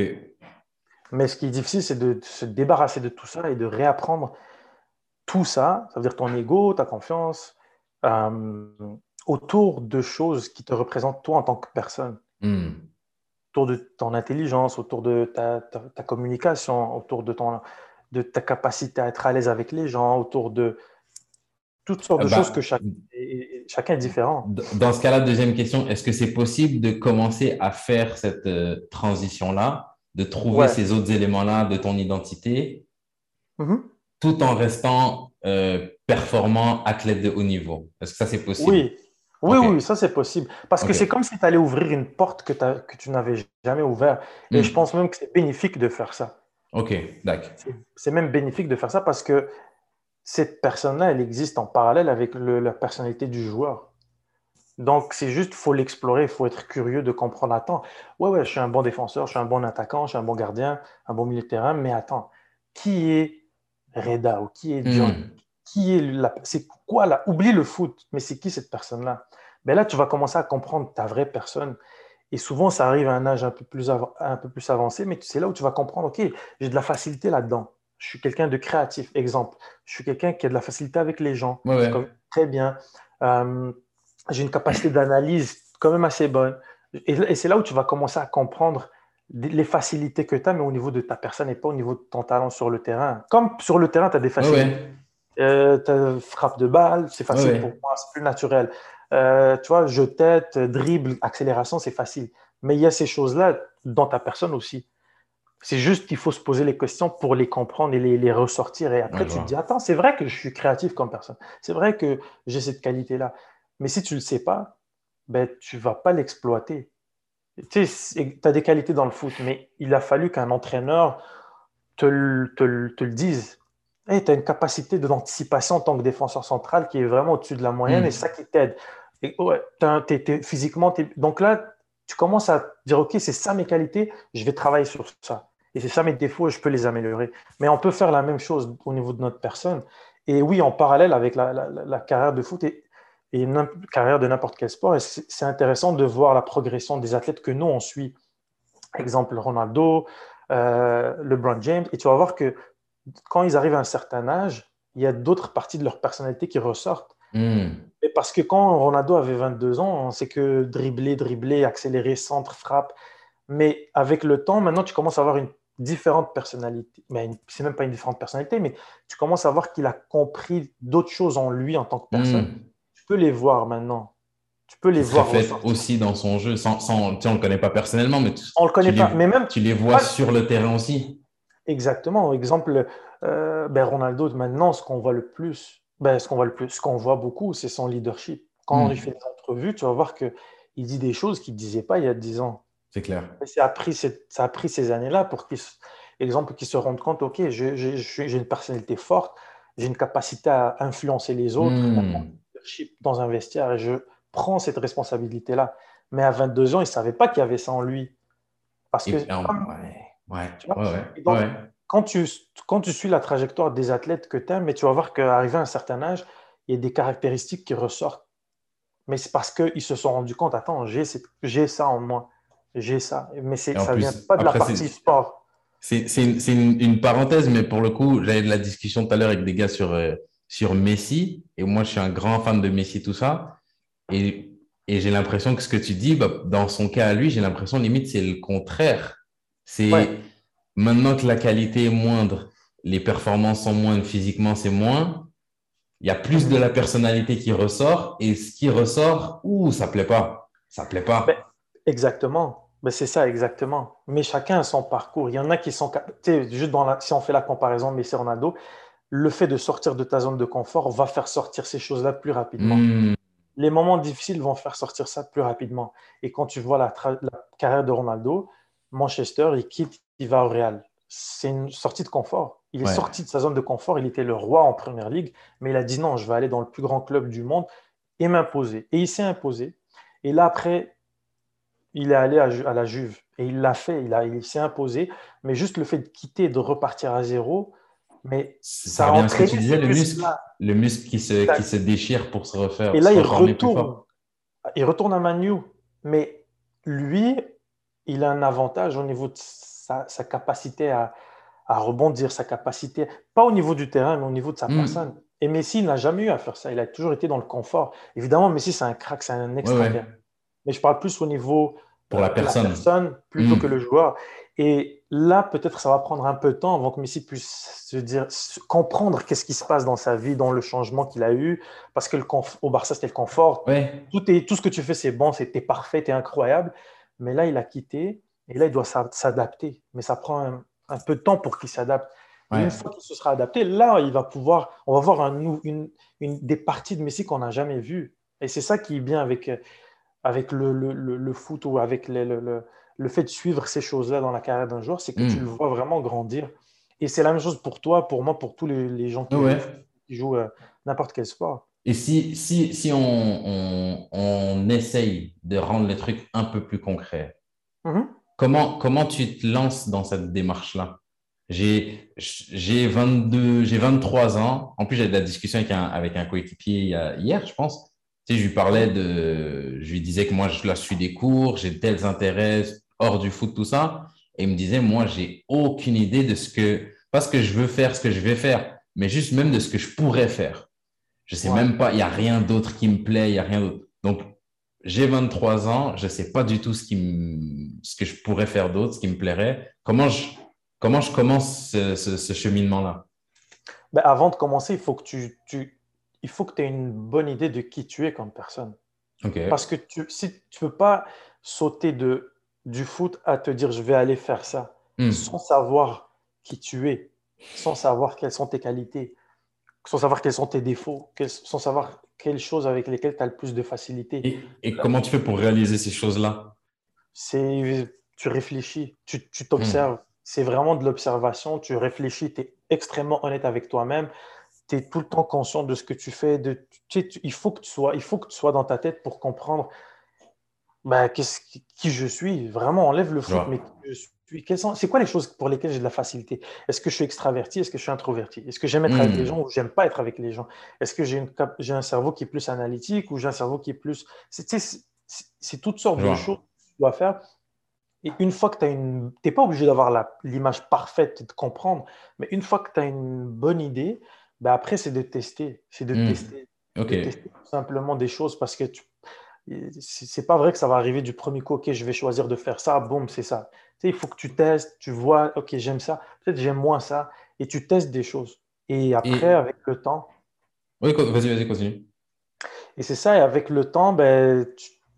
Mais ce qui est difficile, c'est de se débarrasser de tout ça et de réapprendre tout ça, ça veut dire ton ego, ta confiance, euh, autour de choses qui te représentent toi en tant que personne. Hmm autour de ton intelligence, autour de ta, ta, communication, autour de, ton, de ta capacité à être à l'aise avec les gens, autour de toutes sortes de bah, choses que chaque, chacun est différent. Dans ce cas-là, deuxième question, est-ce que c'est possible de commencer à faire cette euh, transition-là, de trouver ces autres éléments-là de ton identité, mm-hmm. Tout en restant euh, performant, athlète de haut niveau Est-ce que ça, c'est possible? Oui, oui, oui, ça c'est possible. Parce que c'est comme si tu allais ouvrir une porte que, que tu n'avais jamais ouverte. Et hmm. je pense même que c'est bénéfique de faire ça. Ok, d'accord. C'est même bénéfique de faire ça parce que cette personne-là, elle existe en parallèle avec la personnalité du joueur. Donc, c'est juste, il faut l'explorer, il faut être curieux de comprendre. Attends, ouais, ouais, je suis un bon défenseur, je suis un bon attaquant, je suis un bon gardien, un bon milieu de terrain, mais attends, qui est Reda ou qui est John hmm qui est la, c'est quoi là Oublie le foot, mais c'est qui cette personne-là? Mais ben là, tu vas commencer à comprendre ta vraie personne. Et souvent, ça arrive à un âge un peu plus, un peu plus avancé, mais c'est là où tu vas comprendre, OK, j'ai de la facilité là-dedans. Je suis quelqu'un de créatif. Exemple, je suis quelqu'un qui a de la facilité avec les gens. Très bien. Euh, j'ai une capacité d'analyse quand même assez bonne. Et, c'est là où tu vas commencer à comprendre les facilités que tu as, mais au niveau de ta personne et pas au niveau de ton talent sur le terrain. Comme sur le terrain, tu as des facilités. Euh, frappe de balle, c'est facile pour moi, c'est plus naturel. Euh, tu vois, je tête, dribble, accélération, c'est facile. Mais il y a ces choses-là dans ta personne aussi. C'est juste qu'il faut se poser les questions pour les comprendre et les, ressortir. Et après, tu te dis, attends, c'est vrai que je suis créatif comme personne. C'est vrai que j'ai cette qualité-là. Mais si tu ne le sais pas, ben, tu ne vas pas l'exploiter. Tu sais, as des qualités dans le foot, mais il a fallu qu'un entraîneur te, le dise. tu as une capacité d'anticipation en tant que défenseur central qui est vraiment au-dessus de la moyenne et hmm. ça qui t'aide. Ouais, physiquement, donc là, tu commences à dire, OK, c'est ça mes qualités, je vais travailler sur ça. Et c'est ça mes défauts et je peux les améliorer. Mais on peut faire la même chose au niveau de notre personne. Et oui, en parallèle avec la, carrière de foot et, une carrière de n'importe quel sport, c'est intéressant de voir la progression des athlètes que nous, on suit. Exemple, Ronaldo, euh, LeBron James. Et tu vas voir que quand ils arrivent à un certain âge, il y a d'autres parties de leur personnalité qui ressortent. Hmm. Et parce que quand Ronaldo avait 22 ans, on sait que dribbler, dribbler, accélérer, centre, frappe. Mais avec le temps, maintenant, tu commences à avoir une différente personnalité. Mais c'est même pas une différente personnalité, mais tu commences à voir qu'il a compris d'autres choses en lui en tant que personne. Hmm. Tu peux les voir maintenant. Tu peux les voir. fait aussi dans son jeu, sans, sans on le connaît pas personnellement, mais tu, on le connaît pas, les, mais même tu les vois sur le terrain aussi. Exactement. Exemple, euh, ben Ronaldo maintenant, ce qu'on voit le plus, ben, ce qu'on voit le plus, ce qu'on voit beaucoup, c'est son leadership. Quand hmm. il fait des entrevues, tu vas voir que il dit des choses qu'il disait pas il y a 10 ans. C'est clair. ça a pris, ça a pris ces années-là pour qu'il, exemple, qu'il se rende compte, OK, j'ai une personnalité forte, j'ai une capacité à influencer les autres dans un vestiaire et je prends cette responsabilité-là. Mais à 22 ans, il ne savait pas qu'il y avait ça en lui. Parce que. quand, tu, quand tu suis la trajectoire des athlètes que tu aimes, mais tu vas voir qu'arrivé à un certain âge, il y a des caractéristiques qui ressortent. Mais c'est parce qu'ils se sont rendus compte, attends, j'ai ça en moi j'ai ça. Mais ça ne vient pas de la partie sport. C'est une, une, parenthèse, mais pour le coup, j'avais de la discussion tout à l'heure avec des gars sur, euh, sur Messi. Et moi, je suis un grand fan de Messi, tout ça. Et, et j'ai l'impression que ce que tu dis, bah, dans son cas à lui, j'ai l'impression limite, c'est le contraire. C'est maintenant que la qualité est moindre, les performances sont moindres, physiquement, c'est moins. Il y a plus de la personnalité qui ressort. Et ce qui ressort, ouh, ça plaît pas. Ça plaît pas. Ben, Exactement. Ben, c'est ça, exactement. Mais chacun a son parcours. Il y en a qui sont. Juste dans la, si on fait la comparaison Messi Ronaldo, le fait de sortir de ta zone de confort va faire sortir ces choses-là plus rapidement. Hmm. Les moments difficiles vont faire sortir ça plus rapidement. Et quand tu vois la, carrière de Ronaldo, Manchester, il quitte, il va au Real. C'est une sortie de confort. Il est sorti de sa zone de confort. Il était le roi en première ligue, mais il a dit non, je vais aller dans le plus grand club du monde et m'imposer. Et il s'est imposé. Et là, après, il est allé à, la Juve et il l'a fait, il, il s'est imposé. Mais juste le fait de quitter et de repartir à zéro, mais ça, a entraîné ce que tu disais, le muscle, le muscle qui se, qui se déchire pour se refaire. Et là, il retourne, il retourne à Manu. Mais lui, il a un avantage au niveau de sa, capacité à, rebondir, sa capacité, pas au niveau du terrain, mais au niveau de sa hmm. personne. Et Messi n'a jamais eu à faire ça. Il a toujours été dans le confort. Évidemment, Messi, c'est un crack, c'est un extra mais je parle plus au niveau pour la personne, plutôt hmm. que le joueur. Et là, peut-être ça va prendre un peu de temps avant que Messi puisse se dire, comprendre qu'est-ce qui se passe dans sa vie, dans le changement qu'il a eu. Parce que le au Barça, c'était le confort. Tout, est, tout ce que tu fais, c'est bon, c'était parfait, c'était incroyable. Mais là, il a quitté et là, il doit s'adapter. Mais ça prend un, peu de temps pour qu'il s'adapte. Une fois qu'il se sera adapté, là, il va pouvoir, on va voir un, une, une, des parties de Messi qu'on n'a jamais vues. Et c'est ça qui est bien avec, avec le, le, le, foot ou avec le, le, fait de suivre ces choses-là dans la carrière d'un joueur, c'est que tu hmm. le vois vraiment grandir. Et c'est la même chose pour toi, pour moi, pour tous les, les gens qui, jouent, euh, n'importe quel sport. Et si, si, si on, on, on, essaye de rendre les trucs un peu plus concrets, mm-hmm. comment, comment tu te lances dans cette démarche-là? J'ai 22, j'ai 23 ans. En plus, j'ai de la discussion avec un, avec un coéquipier hier, je pense je lui parlais de, je lui disais que moi, je, là, suis des cours, j'ai tels intérêts hors du foot, tout ça. Et il me disait, moi, j'ai aucune idée de ce que, pas ce que je veux faire, ce que je vais faire, mais juste même de ce que je pourrais faire. Je sais même pas, il n'y a rien d'autre qui me plaît, il n'y a rien d'autre. Donc, j'ai 23 ans, je ne sais pas du tout ce, qui ce que je pourrais faire d'autre, ce qui me plairait. Comment je, comment je commence ce, cheminement-là? Ben, Avant de commencer, il faut que tu, tu il faut que aies une bonne idée de qui tu es comme personne. Parce que tu, si tu ne peux pas sauter de, du foot à te dire je vais aller faire ça. hmm. sans savoir qui tu es, sans savoir quelles sont tes qualités, sans savoir quels sont tes défauts, sans savoir quelles choses avec lesquelles tu as le plus de facilité. Et, comment tu fais pour réaliser ces choses-là? C'est tu réfléchis, tu t'observes. Hmm. C'est vraiment de l'observation, tu réfléchis, tu es extrêmement honnête avec toi-même, tu es tout le temps conscient de ce que tu fais. De, il, faut que tu sois, il faut que tu sois dans ta tête pour comprendre bah, qui je suis? Vraiment, enlève le foot, mais qui je suis? C'est quoi les choses pour lesquelles j'ai de la facilité? Est-ce que je suis extraverti? Est-ce que je suis introverti? Est-ce que j'aime être avec les hmm. gens ou j'aime pas être avec les gens? Est-ce que j'ai un cerveau qui est plus analytique ou j'ai un cerveau qui est plus. C'est toutes sortes de choses que tu dois faire. Et une fois que tu as une. Tu n'es pas obligé d'avoir l'image parfaite et de comprendre, mais une fois que tu as une bonne idée, ben après, c'est de tester. C'est de, hmm. tester, de tester simplement des choses parce que tu c'est pas vrai que ça va arriver du premier coup, ok, je vais choisir de faire ça, boum, c'est ça. Tu sais, il faut que tu testes, tu vois, ok, j'aime ça, peut-être j'aime moins ça, et tu testes des choses. Et après, avec le temps. Oui, vas-y, vas-y, continue. Et c'est ça, et avec le temps, ben,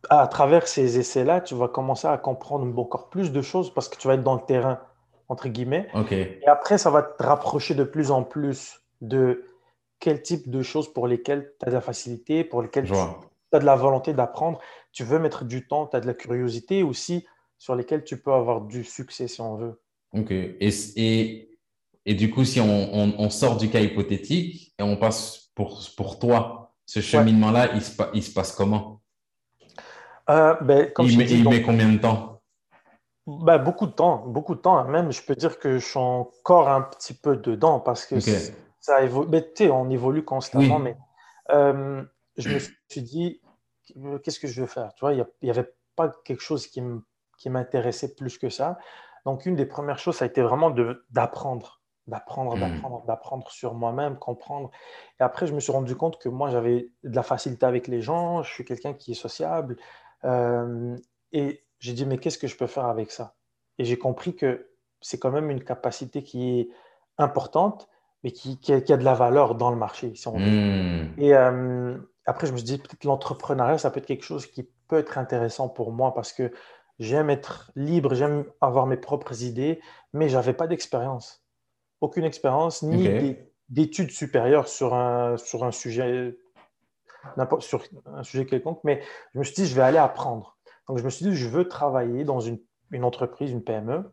à travers ces essais-là, tu vas commencer à comprendre encore plus de choses parce que tu vas être dans le terrain, entre guillemets. Et après, ça va te rapprocher de plus en plus de quel type de choses pour lesquelles tu as de la facilité, pour lesquelles tu tu as de la volonté d'apprendre, tu veux mettre du temps, tu as de la curiosité aussi sur lesquelles tu peux avoir du succès si on veut. Ok. Et, et, et du coup, si on, on, sort du cas hypothétique et on passe pour, pour toi, ce cheminement-là, il, se, il se passe comment? Euh, ben, Il, met, il met combien de temps? Ben, Beaucoup de temps, beaucoup de temps. Même, je peux dire que je suis encore un petit peu dedans parce que ça évolue. Ben, on évolue constamment, mais euh, je me suis dit, qu'est-ce que je veux faire? Tu vois, il n'y avait pas quelque chose qui m'intéressait plus que ça. Donc, une des premières choses, ça a été vraiment d'apprendre, d'apprendre, hmm. d'apprendre, d'apprendre sur moi-même, comprendre. Et après, je me suis rendu compte que moi, j'avais de la facilité avec les gens, je suis quelqu'un qui est sociable. Euh, et j'ai dit, mais qu'est-ce que je peux faire avec ça? Et j'ai compris que c'est quand même une capacité qui est importante, mais qui, a, de la valeur dans le marché, si on veut. Hmm. Et, euh, après, je me suis dit, peut-être l'entrepreneuriat, ça peut être quelque chose qui peut être intéressant pour moi parce que j'aime être libre, j'aime avoir mes propres idées, mais je n'avais pas d'expérience. Aucune expérience, ni d'études supérieures sur un, sur un sujet sur un sujet quelconque, mais je me suis dit, je vais aller apprendre. Donc, je me suis dit, je veux travailler dans une, une entreprise, une PME,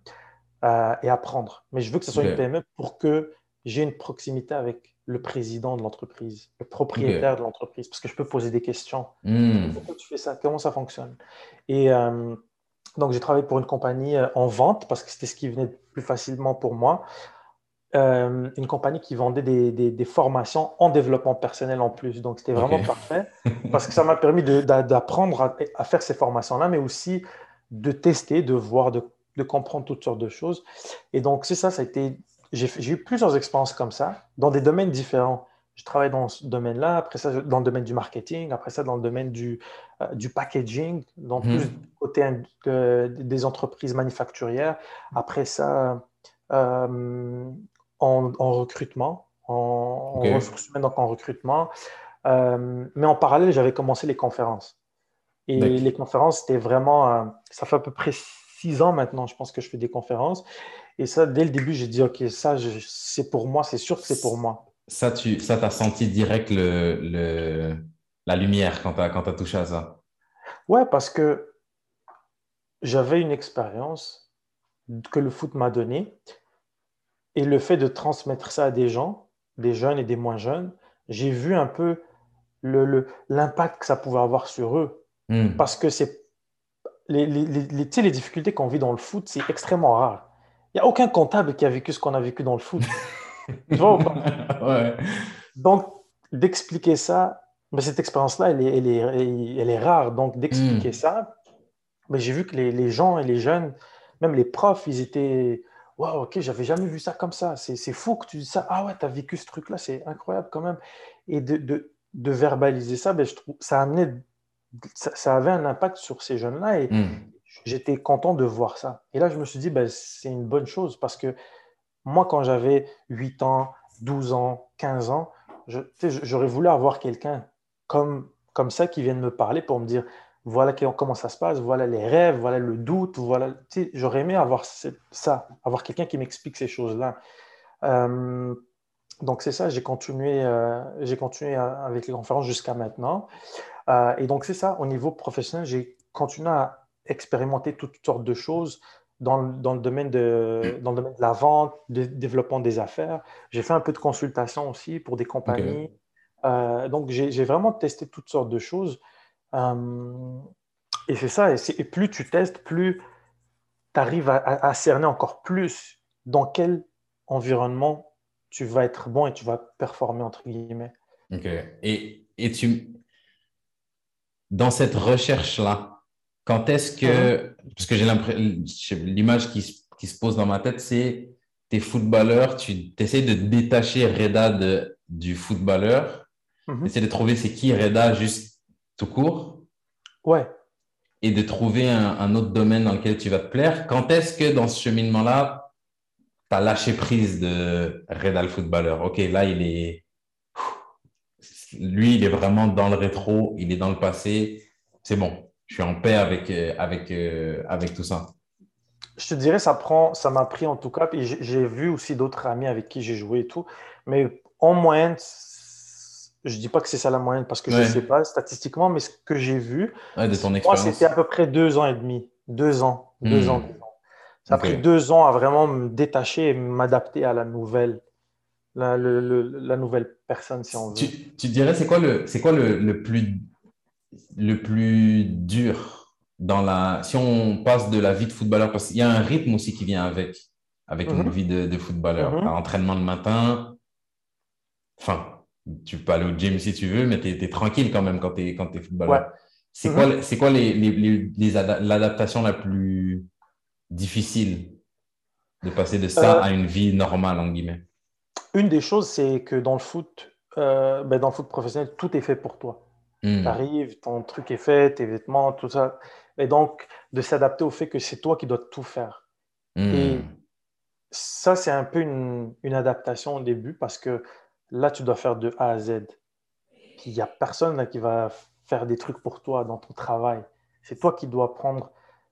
euh, et apprendre. Mais je veux que ce soit une PME pour que j'ai une proximité avec le président de l'entreprise, le propriétaire de l'entreprise, parce que je peux poser des questions. Hmm. Pourquoi tu fais ça? Comment ça fonctionne? Et euh, donc, j'ai travaillé pour une compagnie euh, en vente, parce que c'était ce qui venait plus facilement pour moi. Euh, une compagnie qui vendait des, des, formations en développement personnel en plus. Donc, c'était vraiment parfait, parce que ça m'a permis d'apprendre à, à, faire ces formations-là, mais aussi de tester, de voir, de, de comprendre toutes sortes de choses. Et donc, c'est ça, ça a été j'ai eu plusieurs expériences comme ça, dans des domaines différents. Je travaille dans ce domaine-là, après ça, dans le domaine du marketing, après ça, dans le domaine du, euh, du packaging, dans plus mhm. côté des entreprises manufacturières. Après ça, euh, en, recrutement, en, ressources humaines, donc en recrutement. Euh, mais en parallèle, j'avais commencé les conférences. Et les conférences, c'était vraiment, ça fait à peu près six ans maintenant, je pense que je fais des conférences. Et ça, dès le début, j'ai dit, OK, ça, c'est pour moi, c'est sûr que c'est pour moi. Ça, tu ça, as senti direct le, le, la lumière quand tu as, as, touché à ça? Ouais, parce que j'avais une expérience que le foot m'a donnée. Et le fait de transmettre ça à des gens, des jeunes et des moins jeunes, j'ai vu un peu l'impact le, que ça pouvait avoir sur eux. Hmm. Parce que c'est les, les, les, les difficultés qu'on vit dans le foot, c'est extrêmement rare. N'y a aucun comptable qui a vécu ce qu'on a vécu dans le foot. tu vois ou pas? Donc, d'expliquer ça, mais cette expérience-là, elle est, elle, est, elle est, rare. Donc, d'expliquer hmm. ça, mais j'ai vu que les, les, gens et les jeunes, même les profs, ils étaient Waouh, ok, j'avais jamais vu ça comme ça. C'est fou que tu dis ça. Ah ouais, tu as vécu ce truc-là, c'est incroyable quand même. Et de, de, de verbaliser ça, ben, je trouve, ça, amenait, ça, ça, avait un impact sur ces jeunes-là. Et, hmm j'étais content de voir ça. Et là, je me suis dit, ben, c'est une bonne chose parce que moi, quand j'avais 8 ans, 12 ans, 15 ans, j'aurais voulu avoir quelqu'un comme, comme ça qui vienne me parler pour me dire, voilà comment ça se passe, voilà les rêves, voilà le doute, voilà. J'aurais aimé avoir ça, avoir quelqu'un qui m'explique ces choses-là. Euh, donc c'est ça, j'ai continué, euh, continué avec les conférences jusqu'à maintenant. Euh, et donc c'est ça, au niveau professionnel, j'ai continué à expérimenter toutes sortes de choses dans, dans, le, domaine de, dans le domaine de la vente, du développement des affaires. J'ai fait un peu de consultation aussi pour des compagnies. donc j'ai vraiment testé toutes sortes de choses. Euh, et c'est ça, et, plus tu testes, plus tu arrives à, cerner encore plus dans quel environnement tu vas être bon et tu vas performer, entre guillemets. OK. Et, et tu, dans cette recherche-là, quand est-ce que, mhm. parce que j'ai l'impression, l'image qui, qui, se pose dans ma tête, c'est tes footballeurs, tu essaies de détacher Reda de, du footballeur, mm essayer de trouver c'est qui Reda juste tout court? Ouais. Et de trouver un, autre domaine dans lequel tu vas te plaire. Quand est-ce que dans ce cheminement-là, tu as lâché prise de Redal footballeur? Ok, là, il est. Lui, il est vraiment dans le rétro, il est dans le passé. C'est bon, je suis en paix avec, euh, avec, euh, avec tout ça. Je te dirais, ça prend, ça m'a pris en tout cas. Puis j'ai vu aussi d'autres amis avec qui j'ai joué et tout. Mais en moyenne, je ne dis pas que c'est ça la moyenne parce que je ne sais pas statistiquement, mais ce que j'ai vu, de ton moi, c'était à peu près deux ans et demi. Deux ans. Deux hmm. ans. Ça a pris deux ans à vraiment me détacher et m'adapter à la nouvelle, la, la, nouvelle personne, si on veut. Tu, tu dirais, c'est quoi, le, c'est quoi le, le, plus, le plus dur dans la. Si on passe de la vie de footballeur, parce qu'il y a un rythme aussi qui vient avec, avec une mhm. vie de, de footballeur. Mm Entraînement le matin, enfin, tu peux aller au gym si tu veux, mais tu es, tranquille quand même quand tu es, quand es footballeur. C'est quoi, mhm. quoi l'adaptation la plus difficile de passer de ça euh, à une vie normale, en guillemets? Une des choses, c'est que dans le foot, euh, ben dans le foot professionnel, tout est fait pour toi. Hmm. Tu arrives, ton truc est fait, tes vêtements, tout ça. Et donc, de s'adapter au fait que c'est toi qui dois tout faire. Hmm. Et ça, c'est un peu une, une, adaptation au début parce que Là, tu dois faire de A à Z. Il n'y a personne qui va faire des trucs pour toi dans ton travail. C'est toi qui dois prendre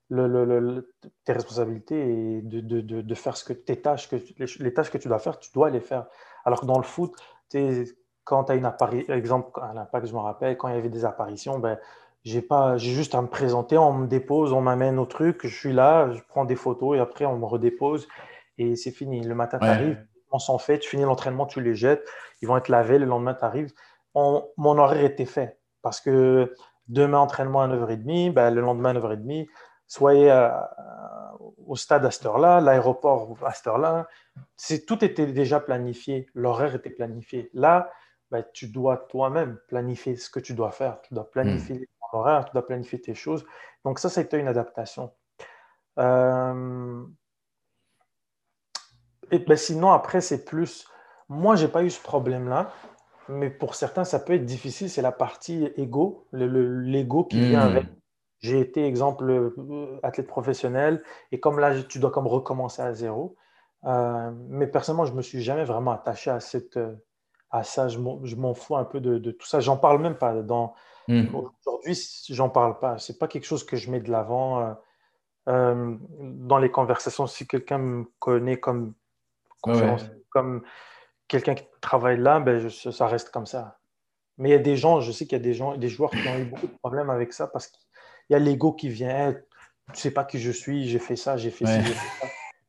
tes responsabilités et de, faire ce que tes tâches, que, les, tâches que tu dois faire, tu dois les faire. Alors que dans le foot, quand tu as une apparition, exemple, à l'impact, je me rappelle, quand il y avait des apparitions, ben, j'ai pas, j'ai juste à me présenter, on me dépose, on m'amène au truc, je suis là, je prends des photos et après on me redépose et c'est fini. Le matin, tu arrives, on s'en fait, tu finis l'entraînement, tu les jettes, ils vont être lavés, le lendemain, tu arrives. mon horaire était fait parce que demain, entraînement à 9h30, ben, le lendemain, à 9h30, soyez au stade à cette heure-là, l'aéroport à cette heure-là. Tout était déjà planifié, l'horaire était planifié. Là, ben, tu dois toi-même planifier ce que tu dois faire. Tu dois planifier ton horaire, tu dois planifier tes choses. Donc ça, c'était une adaptation. Euh, et ben, sinon, après, c'est plus. Moi, je n'ai pas eu ce problème-là, mais pour certains, ça peut être difficile. C'est la partie ego, l'ego qui vient hmm. avec. J'ai été, exemple, euh, athlète professionnel, et comme là, tu dois comme recommencer à zéro. Euh, mais personnellement, je ne me suis jamais vraiment attaché à, cette, à ça. Je m'en fous un peu de, tout ça. J'en parle même pas. Dans... Hmm. Aujourd'hui, j'en parle pas. Ce n'est pas quelque chose que je mets de l'avant. dans les conversations, si quelqu'un me connaît comme comme quelqu'un qui travaille là, ben, ça reste comme ça. Mais il y a des gens, je sais qu'il y a des gens, des joueurs qui ont eu beaucoup de problèmes avec ça parce qu'il y a l'ego qui vient. Tu tu sais pas qui je suis, j'ai fait ça, j'ai fait, ça,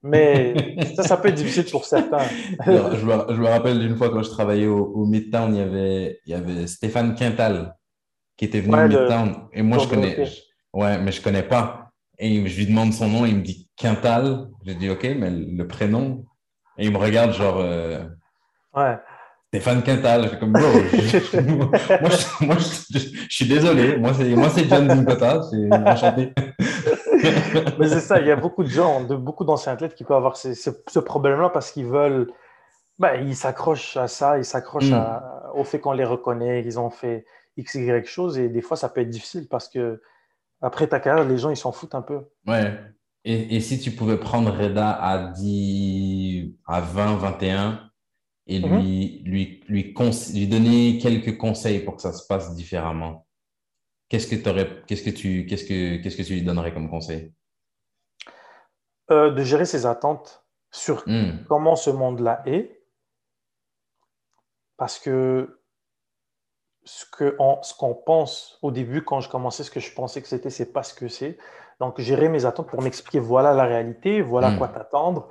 Mais ça, ça peut être difficile pour certains. je, me, rappelle d'une fois quand je travaillais au, au Midtown, il y, avait, il y avait Stéphane Quintal qui était venu au Midtown. Et moi, je connais. ouais, mais je connais pas. Et je lui demande son nom, il me dit Quintal. Je dis OK, mais le prénom, et il me regarde genre. Euh, ouais. Stéphane Quintal. Je fais comme, bro, moi, je, suis désolé. Moi, c'est, moi, John Zinkota. C'est enchanté. Mais c'est ça, il y a beaucoup de gens, de, beaucoup d'anciens athlètes qui peuvent avoir ce, ce, problème-là parce qu'ils veulent. Ben, ils s'accrochent à ça, ils s'accrochent mm. au fait qu'on les reconnaît, qu'ils ont fait X, Y choses. Et des fois, ça peut être difficile parce que après ta carrière, les gens, ils s'en foutent un peu. Ouais. Et, si tu pouvais prendre Reda à, 10, à 20, 21 et mhm. lui, lui, lui, lui, donner quelques conseils pour que ça se passe différemment, qu'est-ce que, qu'est-ce que, tu, qu'est-ce que, qu'est-ce que tu lui donnerais comme conseil? Euh, De gérer ses attentes sur hmm. comment ce monde-là est. Parce que ce qu'on ce qu'on pense au début, quand je commençais, ce que je pensais que c'était, c'est pas ce que c'est. Donc, gérer mes attentes pour m'expliquer voilà la réalité, voilà hmm. quoi t'attendre.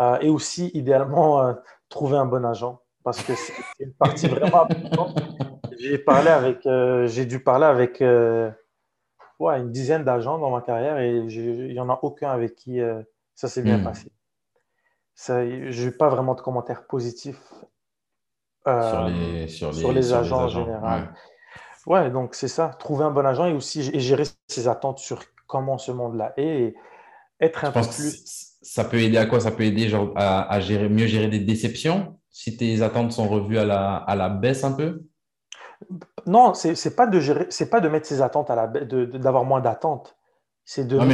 Euh, et aussi, idéalement, euh, trouver un bon agent. Parce que c'est une partie vraiment importante. J'ai parlé avec, euh, j'ai dû parler avec ouais, une dizaine d'agents dans ma carrière et il n'y en a aucun avec qui ça s'est bien hmm. passé. Je n'ai pas vraiment de commentaires positifs sur les, sur les, agents, en général. Ouais. donc c'est ça, trouver un bon agent et aussi et gérer ses attentes sur comment ce monde-là est et être un peu plus ça peut aider à quoi? Ça peut aider genre, à, gérer, mieux gérer des déceptions si tes attentes sont revues à la, à la baisse un peu? Non, c'est n'est pas, de gérer, pas de mettre ses attentes à la baisse, d'avoir moins d'attentes. C'est de. Ah,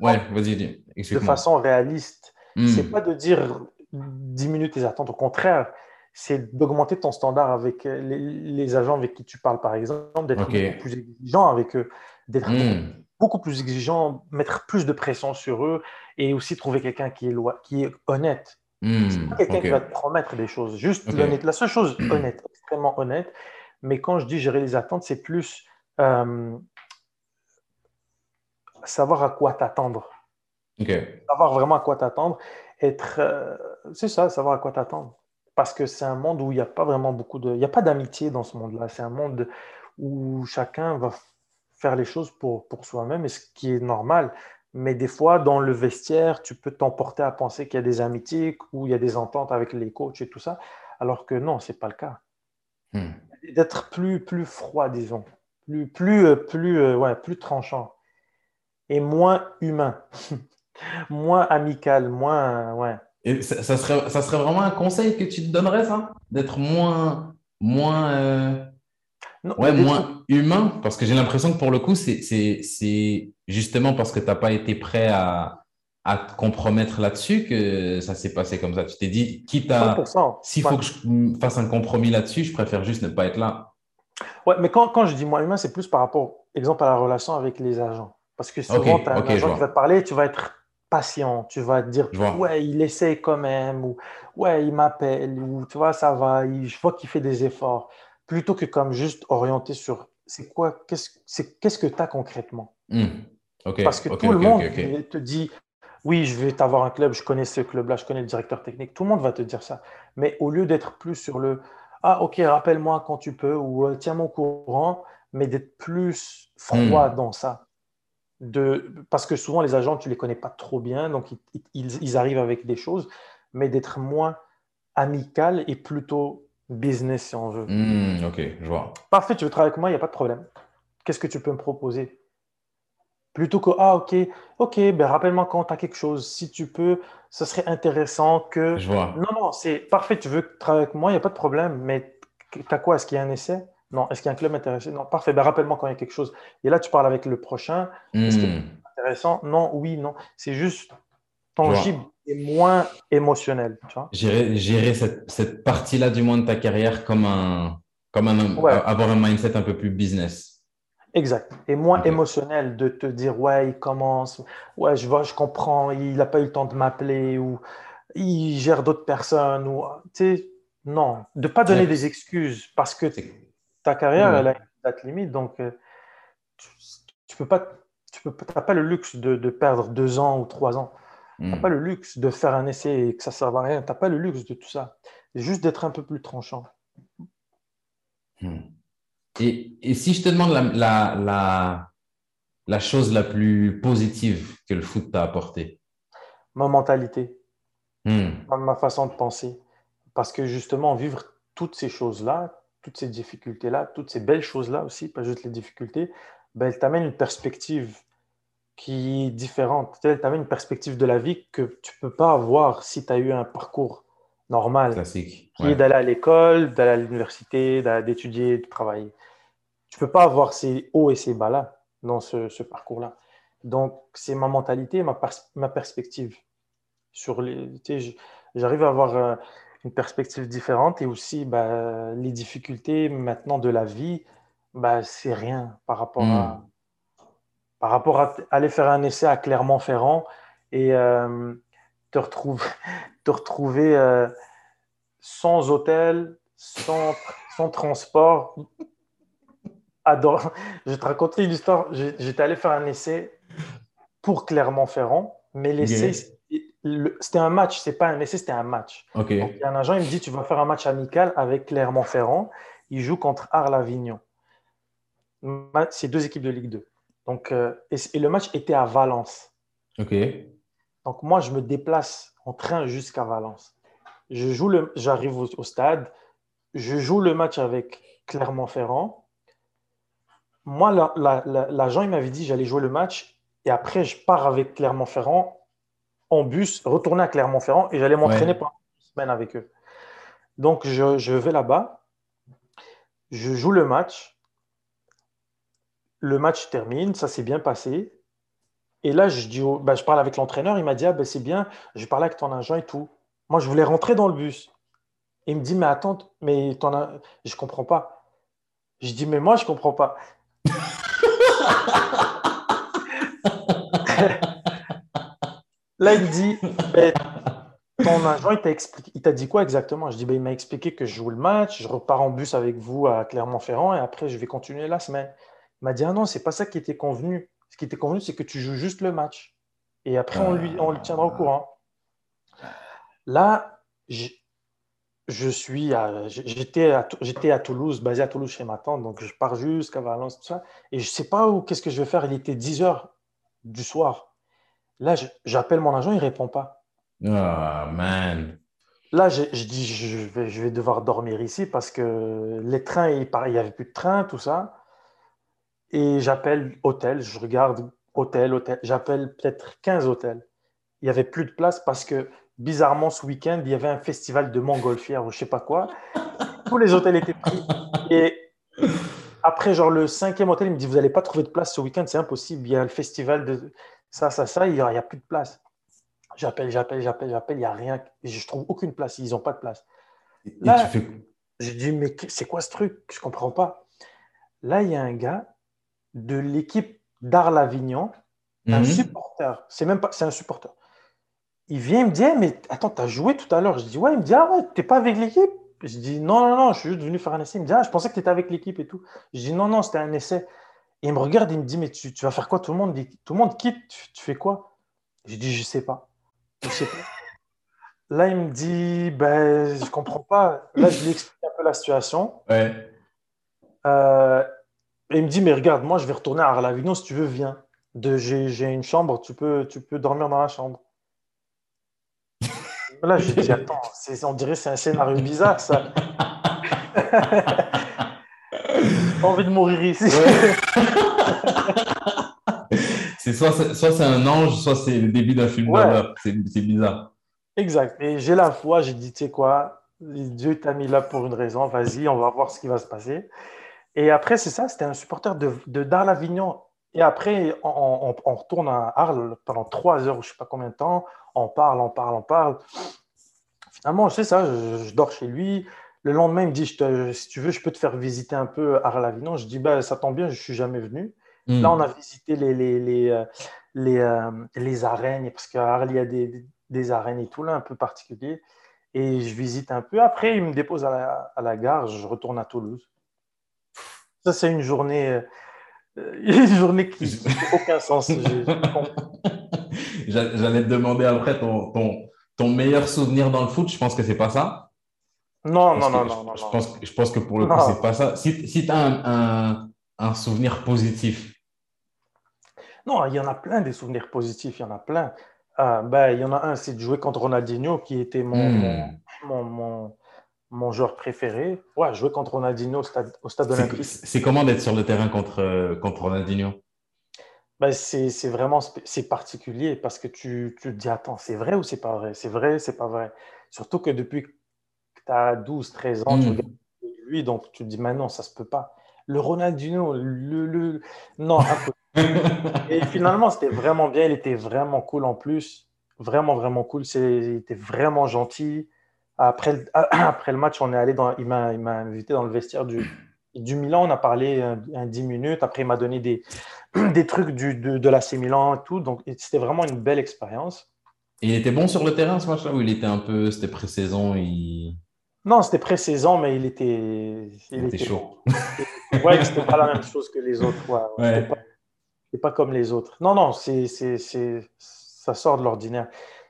ouais, vas-y, De façon réaliste. Ce hmm. C'est pas de dire diminue tes attentes. Au contraire, c'est d'augmenter ton standard avec les, agents avec qui tu parles, par exemple, d'être plus exigeant avec eux, d'être hmm. beaucoup plus exigeant, mettre plus de pression sur eux et aussi trouver quelqu'un qui est, qui est honnête. Hmm, quelqu'un qui va te promettre des choses. Juste l'honnête. La seule chose honnête, extrêmement honnête. Mais quand je dis gérer les attentes, c'est plus euh, savoir à quoi t'attendre. Savoir vraiment à quoi t'attendre. Être, euh, c'est ça, savoir à quoi t'attendre. Parce que c'est un monde où il n'y a pas vraiment beaucoup de, il n'y a pas d'amitié dans ce monde-là. C'est un monde où chacun va faire les choses pour, pour soi-même, et ce qui est normal. Mais des fois, dans le vestiaire, tu peux t'emporter à penser qu'il y a des amitiés, ou il y a des ententes avec les coachs et tout ça, alors que non, ce n'est pas le cas. Hmm. D'être plus, plus froid, disons, plus, plus, euh, plus, euh, ouais, plus tranchant et moins humain, moins amical, moins. Ouais. Et ça, serait, ça serait vraiment un conseil que tu te donnerais, ça? D'être moins, moins euh, ouais, moins humain, parce que j'ai l'impression que pour le coup, c'est justement parce que tu n'as pas été prêt à, à te compromettre là-dessus que ça s'est passé comme ça. Tu t'es dit, quitte à. S'il faut que je fasse un compromis là-dessus, je préfère juste ne pas être là. Ouais, mais quand, quand je dis moins humain, c'est plus par rapport, exemple, à la relation avec les agents. Parce que souvent, tu as un agent qui va te parler, tu vas être patient, tu vas te dire, ouais, il essaie quand même, ou ouais, il m'appelle, ou tu vois, ça va, je vois qu'il fait des efforts plutôt que comme juste orienter sur c'est quoi, qu'est-ce que tu as concrètement? Hmm. Parce que tout le monde te dit oui, je vais t'avoir un club, je connais ce club-là, je connais le directeur technique. Tout le monde va te dire ça. Mais au lieu d'être plus sur le ah, ok, rappelle-moi quand tu peux ou euh, tiens-moi au courant, mais d'être plus froid hmm. dans ça. De, parce que souvent, les agents, tu ne les connais pas trop bien, donc ils, ils arrivent avec des choses, mais d'être moins amical et plutôt business si on veut. Hmm, ok, je vois. Parfait, tu veux travailler avec moi, il n'y a pas de problème. Qu'est-ce que tu peux me proposer? Plutôt que, ah, ok, ok, ben rappelle-moi quand tu as quelque chose. Si tu peux, ce serait intéressant que. Je vois. Non, non, c'est parfait, tu veux travailler avec moi, il n'y a pas de problème, mais tu as quoi? Est-ce qu'il y a un essai? Non. Est-ce qu'il y a un club intéressé? Non, parfait, ben rappelle-moi quand il y a quelque chose. Et là, tu parles avec le prochain. Est-ce que hmm. intéressant? Non, oui, non. C'est juste tangible et moins émotionnel. gérer, cette, cette partie-là du moins de ta carrière comme un, comme un, avoir un mindset un peu plus business. Exact. Et moins émotionnel de te dire, ouais, il commence, ouais, je vois, je comprends, il n'a pas eu le temps de m'appeler ou il gère d'autres personnes ou, tu sais, non, de ne pas donner des excuses parce que ta carrière, elle a une date limite, donc euh, tu, tu peux pas, tu peux, pas le luxe de, de perdre deux ans ou trois ans. Tu n'as hmm. pas le luxe de faire un essai et que ça ne serve à rien. Tu n'as pas le luxe de tout ça. Juste d'être un peu plus tranchant. Hmm. Et, et, si je te demande la, la, la, la, chose la plus positive que le foot t'a apporté Ma mentalité, hmm. ma façon de penser. Parce que justement, vivre toutes ces choses-là, toutes ces difficultés-là, toutes ces belles choses-là aussi, pas juste les difficultés, ben, elle t'amène une perspective qui est différente. Tu as une perspective de la vie que tu ne peux pas avoir si tu as eu un parcours normal. Classique. Qui est d'aller à l'école, d'aller à l'université, d'étudier, de travailler. Tu ne peux pas avoir ces hauts et ces bas-là dans ce, parcours-là. Donc, c'est ma mentalité, ma, ma perspective. Sur les, j'arrive à avoir euh, une perspective différente et aussi bah, les difficultés maintenant de la vie bah, c'est rien par rapport Hmm. à, par rapport à aller faire un essai à Clermont-Ferrand et euh, te, retrouver, te retrouver euh, sans hôtel, sans, sans transport. Adore. Je vais te raconter une histoire. J'étais allé faire un essai pour Clermont-Ferrand, mais l'essai, c'était un match, c'est pas un essai, c'était un match. Donc, il y a un agent, il me dit Tu vas faire un match amical avec Clermont-Ferrand. Il joue contre Arles-Avignon. C'est deux équipes de Ligue 2. Donc, euh, et, et le match était à Valence. Ok. Donc, moi, je me déplace en train jusqu'à Valence. Je joue le, j'arrive au, au stade. Je joue le match avec Clermont-Ferrand. Moi, la- la- la- l'agent, il m'avait dit j'allais jouer le match et après, je pars avec Clermont-Ferrand en bus, retourner à Clermont-Ferrand et j'allais m'entraîner Ouais. pendant une semaine avec eux. Donc, je, je vais là-bas, je joue le match. Le match termine, ça s'est bien passé. Et là, bah, je parle avec l'entraîneur, il m'a dit, ah, ben, c'est bien, je parlais avec ton agent et tout. Moi, je voulais rentrer dans le bus. Il me dit, mais attends, mais ton je comprends pas. Je dis, mais moi, je comprends pas. Là, il me dit, ben, ton agent, il t'a expliqué, il t'a dit quoi exactement? Je dis, ben, il m'a expliqué que je joue le match, je repars en bus avec vous à Clermont-Ferrand et après, je vais continuer la semaine. Il m'a dit, ah non, c'est pas ça qui était convenu. Ce qui était convenu, c'est que tu joues juste le match. Et après, on lui, on le tiendra au courant. Là, je suis j'étais à, j'étais à Toulouse, basé à Toulouse chez ma tante, donc je pars jusqu'à Valence, tout ça. Et je sais pas où, qu'est-ce que je vais faire. Il était 10 heures du soir. Là, j'appelle mon agent, il répond pas. Ah, man. Là, je, je dis, je vais, je vais devoir dormir ici parce que les trains, il n'y avait plus de train, tout ça. Et j'appelle hôtel, je regarde hôtel, hôtel. J'appelle peut-être 15 hôtels. Il n'y avait plus de place parce que, bizarrement, ce week-end, il y avait un festival de montgolfière ou je sais pas quoi. Tous les hôtels étaient pris. Et après, genre, le cinquième hôtel, il me dit, vous n'allez pas trouver de place ce week-end, c'est impossible. Il y a le festival de ça, ça, ça, il n'y a, plus de place. J'appelle, j'appelle, j'appelle, j'appelle, il n'y a rien. Je trouve aucune place, ils n'ont pas de place. Là- fais. J'ai dit, mais c'est quoi ce truc? Je comprends pas. Là, il y a un gars de l'équipe d'Arles-Avignon, un Mhm. supporter. C'est même pas, c'est un supporter. Il vient, il me dit, Eh, mais attends, t'as joué tout à l'heure. Je dis, ouais. Il me dit, ah ouais, t'es pas avec l'équipe? Je dis, non, non, non, je suis juste venu faire un essai. Il me dit, ah, je pensais que t'étais avec l'équipe et tout. Je dis, non, non, c'était un essai. Et il me regarde, il me dit, mais tu, tu vas faire quoi? Tout le monde dit, tout le monde quitte, tu, tu fais quoi? Je dis, je sais pas. Je sais pas. Là, il me dit, ben, je comprends pas. Là, je lui explique un peu la situation. Ouais. Euh, et il me dit, mais regarde, moi, je vais retourner à Arles-Avignon, si tu veux, viens. De, j'ai, j'ai une chambre, tu peux, tu peux dormir dans la chambre. Là, je dis, attends, on dirait que c'est un scénario bizarre, ça. J'ai envie de mourir ici. Ouais. c'est soit, c'est- soit c'est un ange, soit c'est le début d'un film Ouais. d'horreur. C'est c'est bizarre. Exact. Et j'ai la foi, j'ai dit, tu sais quoi, Dieu t'a mis là pour une raison, vas-y, on va voir ce qui va se passer. Et après, c'est ça, c'était un supporter de, de d'Arles-Avignon. Et après, on, on- on retourne à Arles pendant trois heures je sais pas combien de temps, on parle, on parle, on parle. Finalement, c'est ça, je, je dors chez lui. Le lendemain, il me dit, je te- si tu veux, je peux te faire visiter un peu Arles-Avignon. Je dis, bah, ça tombe bien, je suis jamais venu. Hmm. Là, on a visité les, les, les, euh, les, euh, les arènes, parce qu'à Arles, il y a des, des arènes et tout, là, un peu particulier. Et je visite un peu. Après, il me dépose à la, à la gare, je retourne à Toulouse. Ça, c'est une journée, euh, une journée qui n'a aucun sens. J'allais te demander après ton, ton, ton meilleur souvenir dans le foot. Je pense que c'est pas ça. Non, non, non, Je non. pense, que- je pense que pour le coup, Non. c'est pas ça. Si, si tu as un, un, un souvenir positif, Non, il y en a plein des souvenirs positifs, il y en a plein. Ah, ben, il y en a un, c'est de jouer contre Ronaldinho, qui était mon, Hmm. mon, mon, mon joueur préféré. Ouais, jouer contre Ronaldinho au stade, au stade c'est olympique. c'est comment d'être sur le terrain contre, euh, contre Ronaldinho? Ben, c'est c'est vraiment c'est particulier parce que tu, tu te dis, attends, c'est vrai ou c'est pas vrai? C'est vrai, c'est pas vrai? Surtout que depuis que tu as 12, 13 ans, tu Hmm. regardes lui, donc tu te dis, mais non, ça se peut pas. Le Ronaldinho, le, le... non. Et finalement, c'était vraiment bien. Il était vraiment cool en plus. Vraiment, vraiment cool. C'est- Il était vraiment gentil. Après le, après le match, on est allé dans, il m'a il m'a invité dans le vestiaire du, du Milan, on a parlé un, un 10 minutes. Après, il m'a donné des, des trucs du, de, de l'AC Milan et tout. Donc, c'était vraiment une belle expérience. Et il était bon sur le terrain ce match-là ou il était un peu, c'était pré-saison il... Non, c'était pré-saison, mais il était, il, était, chaud. ouais, c'était pas la même chose que les autres. Ouais, ouais. C'était pas, pas, comme les autres. Non, non, c'est, ça sort de l'ordinaire.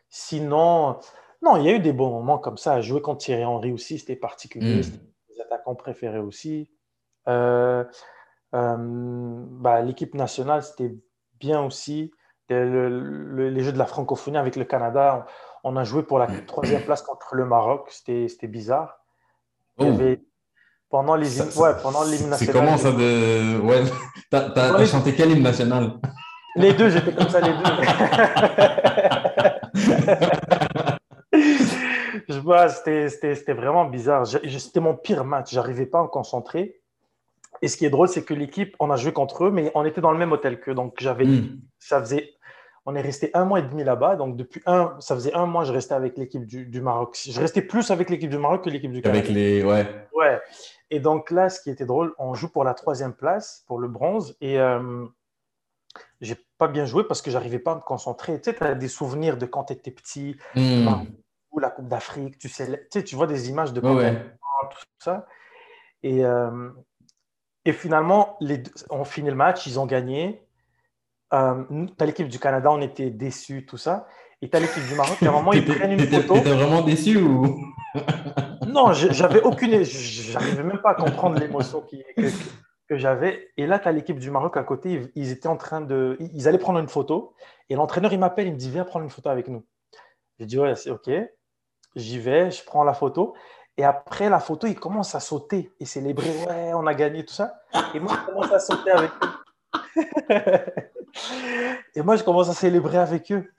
Sinon, non, il y a eu des bons moments comme ça. Jouer contre Thierry Henry aussi, c'était particulier. Mm. C'était mes attaquants préférés aussi. Euh, euh, bah, L'équipe nationale, c'était bien aussi. Le, le, les Jeux de la francophonie avec le Canada, on, on a joué pour la troisième place contre le Maroc. C'était bizarre. Oh. Avait, pendant les ça, ouais, pendant l'hymne national. C'est comment ça de. Ouais. T'as les... chanté quel hymne national? Les deux, j'étais comme ça, les deux. c'était vraiment bizarre. C'était mon pire match. J'arrivais pas à me concentrer. Et ce qui est drôle, c'est que l'équipe, on a joué contre eux, mais on était dans le même hôtel qu'eux. Donc, j'avais, mm. ça faisait, on est resté un mois et demi là-bas. Donc, depuis un, ça faisait un mois, je restais avec l'équipe du, du, Maroc. Je restais plus avec l'équipe du Maroc que l'équipe du Canada. Avec les, ouais. Ouais. Et donc là, ce qui était drôle, on joue pour la troisième place, pour le bronze. Et euh, j'ai pas bien joué parce que j'arrivais pas à me concentrer. Tu sais, tu as des souvenirs de quand tu étais petit, mm. La Coupe d'Afrique, tu sais, tu vois des images de ouais, tout ça. Et, euh, et finalement, les deux, on finit le match, ils ont gagné. Euh, tu as l'équipe du Canada, on était déçus, tout ça. Et tu as l'équipe du Maroc, à un moment, ils prennent une photo. Tu étais vraiment déçu ou? Non, j'avais aucune. J'arrivais même pas à comprendre l'émotion que j'avais. Et là, tu as l'équipe du Maroc à côté, ils, ils, étaient en train de. Ils allaient prendre une photo. Et l'entraîneur, il m'appelle, il me dit Viens prendre une photo avec nous. J'ai dit Ouais, c'est OK. J'y vais, je prends la photo. Et après la photo, ils commencent à sauter et célébrer. Ouais, on a gagné, tout ça. Et moi, je commence à sauter avec eux. et moi, je commence à célébrer avec eux.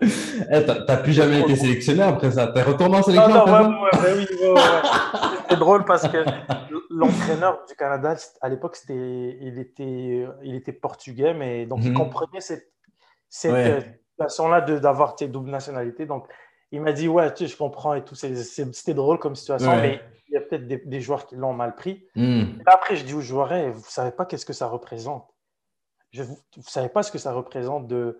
Eh, T'as plus jamais été sélectionné après ça T'es retourné en sélection non, non, ouais, ouais, ouais, oui, C'était drôle parce que l'entraîneur du Canada, à l'époque, il était, il était portugais, mais donc mm -hmm. il comprenait cette, cette façon-là d'avoir tes doubles nationalités. Donc, il m'a dit Ouais, tu sais, je comprends et tout. C'était drôle comme situation, ouais. mais il y a peut-être des, des, joueurs qui l'ont mal pris. Mm. Après, je dis aux joueurs hey, Vous ne savez pas qu'est-ce que ça représente? Je, vous ne savez pas ce que ça représente de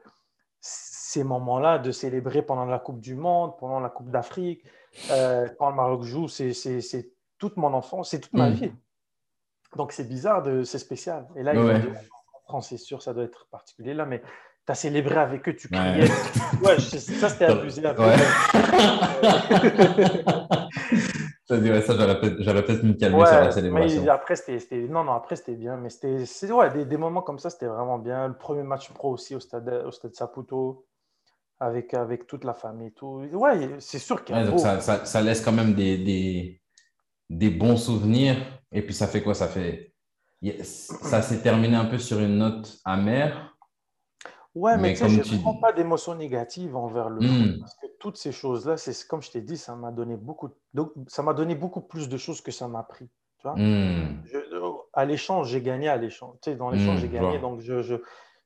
ces moments-là, de célébrer pendant la Coupe du Monde, pendant la Coupe d'Afrique. Euh, quand le Maroc joue, c'est toute mon enfance, c'est toute ma Mm. vie. Donc, c'est bizarre, c'est spécial. Et là, Ouais. il dit, en France, c'est sûr, ça doit être particulier là, mais tu as célébré avec eux, tu criais. Ouais, je- ça, c'était abusé. un peu. Ouais. Ça, ouais, ça, j'aurais peut-être peut-être me calmer sur la Ouais, célébration. mais après, c'était, non, non, après, c'était bien, mais c'était, ouais, des, des moments comme ça, c'était vraiment bien. Le premier match pro aussi au stade, au stade Saputo, avec, avec toute la famille, et tout. Ouais, c'est sûr qu'il y a Ouais, donc ça, ça, ça laisse quand même des, des, des bons souvenirs. Et puis ça fait quoi? Ça fait. Ça s'est terminé un peu sur une note amère. Ouais, mais, Mais tu sais, comme je ne prends pas d'émotions négatives envers le Hmm. parce que toutes ces choses-là, c'est comme je t'ai dit, ça m'a donné beaucoup, donc, ça m'a donné beaucoup plus de choses que ça m'a pris. Tu vois? Hmm. Je- à l'échange, j'ai gagné à l'échange. Tu sais, dans l'échange, Hmm, j'ai gagné, donc je, je-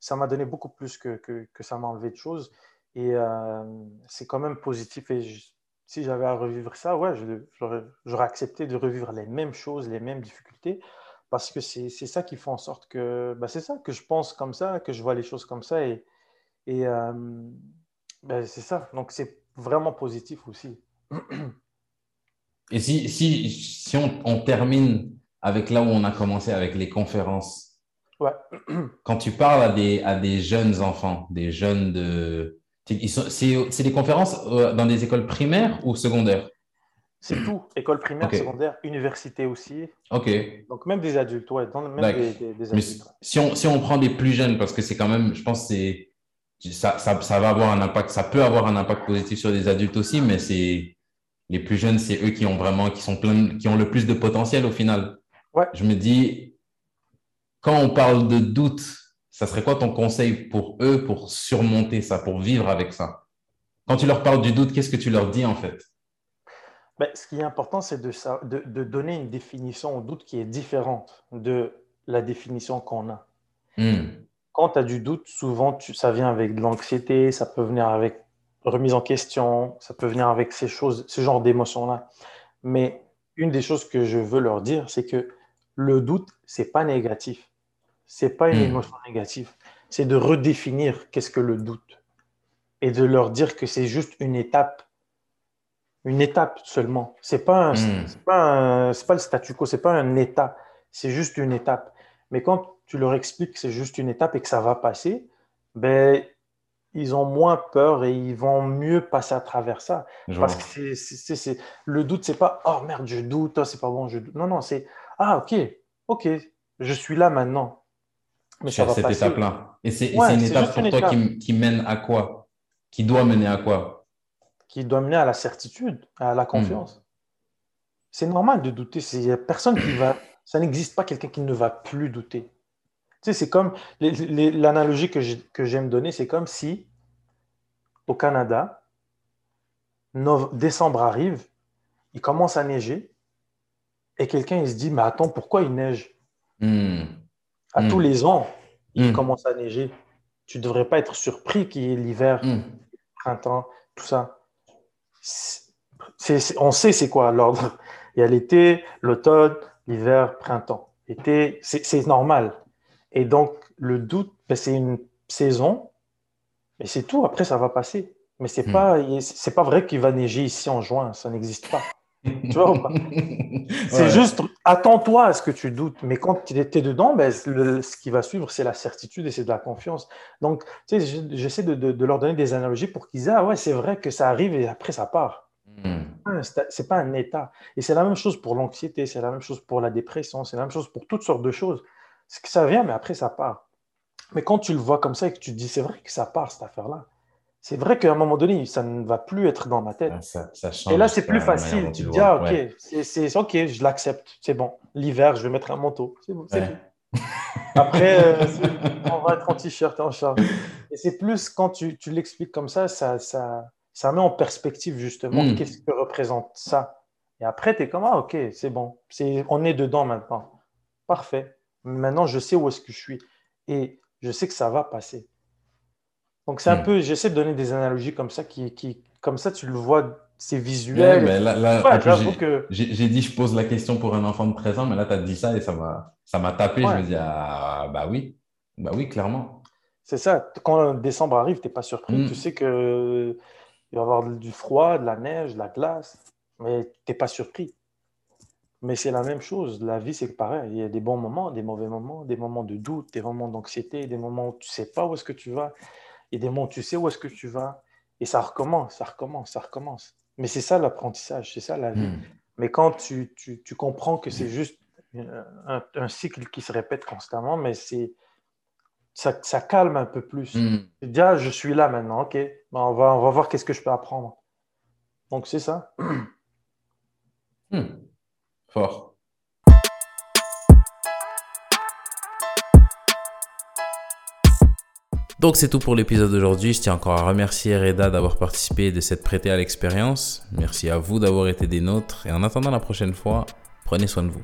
ça m'a donné beaucoup plus que, que, que ça m'a enlevé de choses. Et euh, c'est quand même positif. Et si j'avais à revivre ça, ouais, j'aurais accepté de revivre les mêmes choses, les mêmes difficultés, parce que c'est ça qui fait en sorte que, bah, c'est ça que je pense comme ça, que je vois les choses comme ça. Et, et euh, ben, c'est ça. Donc, c'est vraiment positif aussi. Et si, si, si on, on termine avec là où on a commencé, avec les conférences, Ouais. quand tu parles à des, à des jeunes enfants, des jeunes de... c'est des conférences euh, dans des écoles primaires ou secondaires? C'est tout. École primaire, secondaire, université aussi. Ok. Donc, même des adultes, ouais. même des, des- des Mais adultes. si on, si on prend des plus jeunes, parce que c'est quand même, je pense que c'est, ça, ça, ça va avoir un impact, ça peut avoir un impact positif sur les adultes aussi, mais c'est, les plus jeunes, c'est eux qui ont vraiment, qui sont plein, qui ont le plus de potentiel au final. Ouais. Je me dis, quand on parle de doute, ça serait quoi ton conseil pour eux pour surmonter ça, pour vivre avec ça? Quand tu leur parles du doute, qu'est-ce que tu leur dis en fait? Ben, ce qui est important, c'est de, sa- de, de donner une définition au doute qui est différente de la définition qu'on a. Hmm. Quand tu as du doute, souvent, tu- ça vient avec de l'anxiété, ça peut venir avec remise en question, ça peut venir avec ces choses, ce genre d'émotions-là. Mais une des choses que je veux leur dire, c'est que le doute, c'est pas négatif. C'est pas une Hmm. émotion négative. C'est de redéfinir qu'est-ce que le doute et de leur dire que c'est juste une étape. Une étape seulement. C'est pas un- Hmm. c'est pas un- c'est pas le statu quo, c'est pas un état. C'est juste une étape. Mais quand tu leur expliques que c'est juste une étape et que ça va passer, ben, ils ont moins peur et ils vont mieux passer à travers ça. Parce que c'est, c'est, c'est- c'est- le doute, c'est pas oh merde, je doute, oh, c'est pas bon, je doute. Non, non, c'est ah ok, ok, je suis là maintenant. Mais ça va cette passer. étape-là. Et c'est et Ouais, c'est une étape pour une toi étape. qui, qui mène à quoi? Qui doit mener à quoi? Qui doit mener à la certitude, à Hmm. la confiance. C'est normal de douter. C'est personne qui va. Ça n'existe pas quelqu'un qui ne va plus douter. Tu sais, c'est comme l'analogie que j'ai- que j'aime donner, c'est comme si au Canada, décembre arrive, il commence à neiger, et quelqu'un il se dit, mais attends, pourquoi il neige? Hmm. À Hmm. tous les ans, il Hmm. commence à neiger. Tu ne devrais pas être surpris qu'il y ait l'hiver, Hmm. printemps, tout ça. On sait c'est quoi l'ordre. Il y a l'été, l'automne, l'hiver, printemps. L'été, c'est normal. Et donc, le doute, ben, c'est une saison, et c'est tout. Après, ça va passer. Mais c'est Hmm. pas, pas vrai qu'il va neiger ici en juin. Ça n'existe pas. Tu vois? C'est Ouais. juste, attends-toi à ce que tu doutes. Mais quand tu es dedans, ben, le- ce qui va suivre, c'est la certitude et c'est de la confiance. Donc, tu sais, je- j'essaie de, de- de leur donner des analogies pour qu'ils disent, ah ouais, c'est vrai que ça arrive et après ça part. C'est c'est pas un état. Et c'est la même chose pour l'anxiété, c'est la même chose pour la dépression, c'est la même chose pour toutes sortes de choses. C'est que ça vient, mais après ça part. Mais quand tu le vois comme ça et que tu te dis, c'est vrai que ça part, cette affaire-là. C'est vrai qu'à un moment donné, ça ne va plus être dans ma tête. Ouais, ça, ça change Et là, c'est plus facile. Tu te dis, ah, ok, Ouais. c'est, ok, je l'accepte, c'est bon. L'hiver, je vais mettre un manteau. C'est bon, Ouais. Après, euh, on va être en t-shirt et en short. Et c'est plus quand tu, tu l'expliques comme ça, ça, ça, ça met en perspective justement Mm. qu'est-ce que représente ça. Et après, tu es comme, ah, ok, c'est bon. On est dedans maintenant. Parfait. Maintenant, je sais où est-ce que je suis. Et je sais que ça va passer. Donc, c'est un Mm. peu, j'essaie de donner des analogies comme ça, qui, qui, comme ça, tu le vois, c'est Ouais, visuel. mais là, là, Ouais, j'avoue j'ai- que. dit je pose la question pour un enfant de 13 ans, mais là, tu as dit ça et ça m'a ça m'a tapé. Je Ouais. me dis, ah, bah oui, bah oui, clairement. C'est ça, quand décembre arrive, tu n'es pas surpris. Mm. Tu sais que il va y avoir du froid, de la neige, de la glace, mais tu n'es pas surpris. Mais c'est la même chose. La vie, c'est pareil. Il y a des bons moments, des mauvais moments, des moments de doute, des moments d'anxiété, des moments où tu ne sais pas où est-ce que tu vas, et des où tu sais où est-ce que tu vas. Et ça recommence, ça recommence, ça recommence. Mais c'est ça l'apprentissage, c'est ça la vie. Hmm. Mais quand tu, tu, tu comprends que c'est juste euh, un, un cycle qui se répète constamment, mais c'est ça, ça calme un peu plus. Hmm. Tu dis, ah, je suis là maintenant, ok, Ben, on, va, on va voir qu'est-ce que je peux apprendre. Donc c'est ça. Hmm. Fort. Donc c'est tout pour l'épisode d'aujourd'hui. Je tiens encore à remercier Reda d'avoir participé et de s'être prêté à l'expérience. Merci à vous d'avoir été des nôtres. Et en attendant la prochaine fois, prenez soin de vous.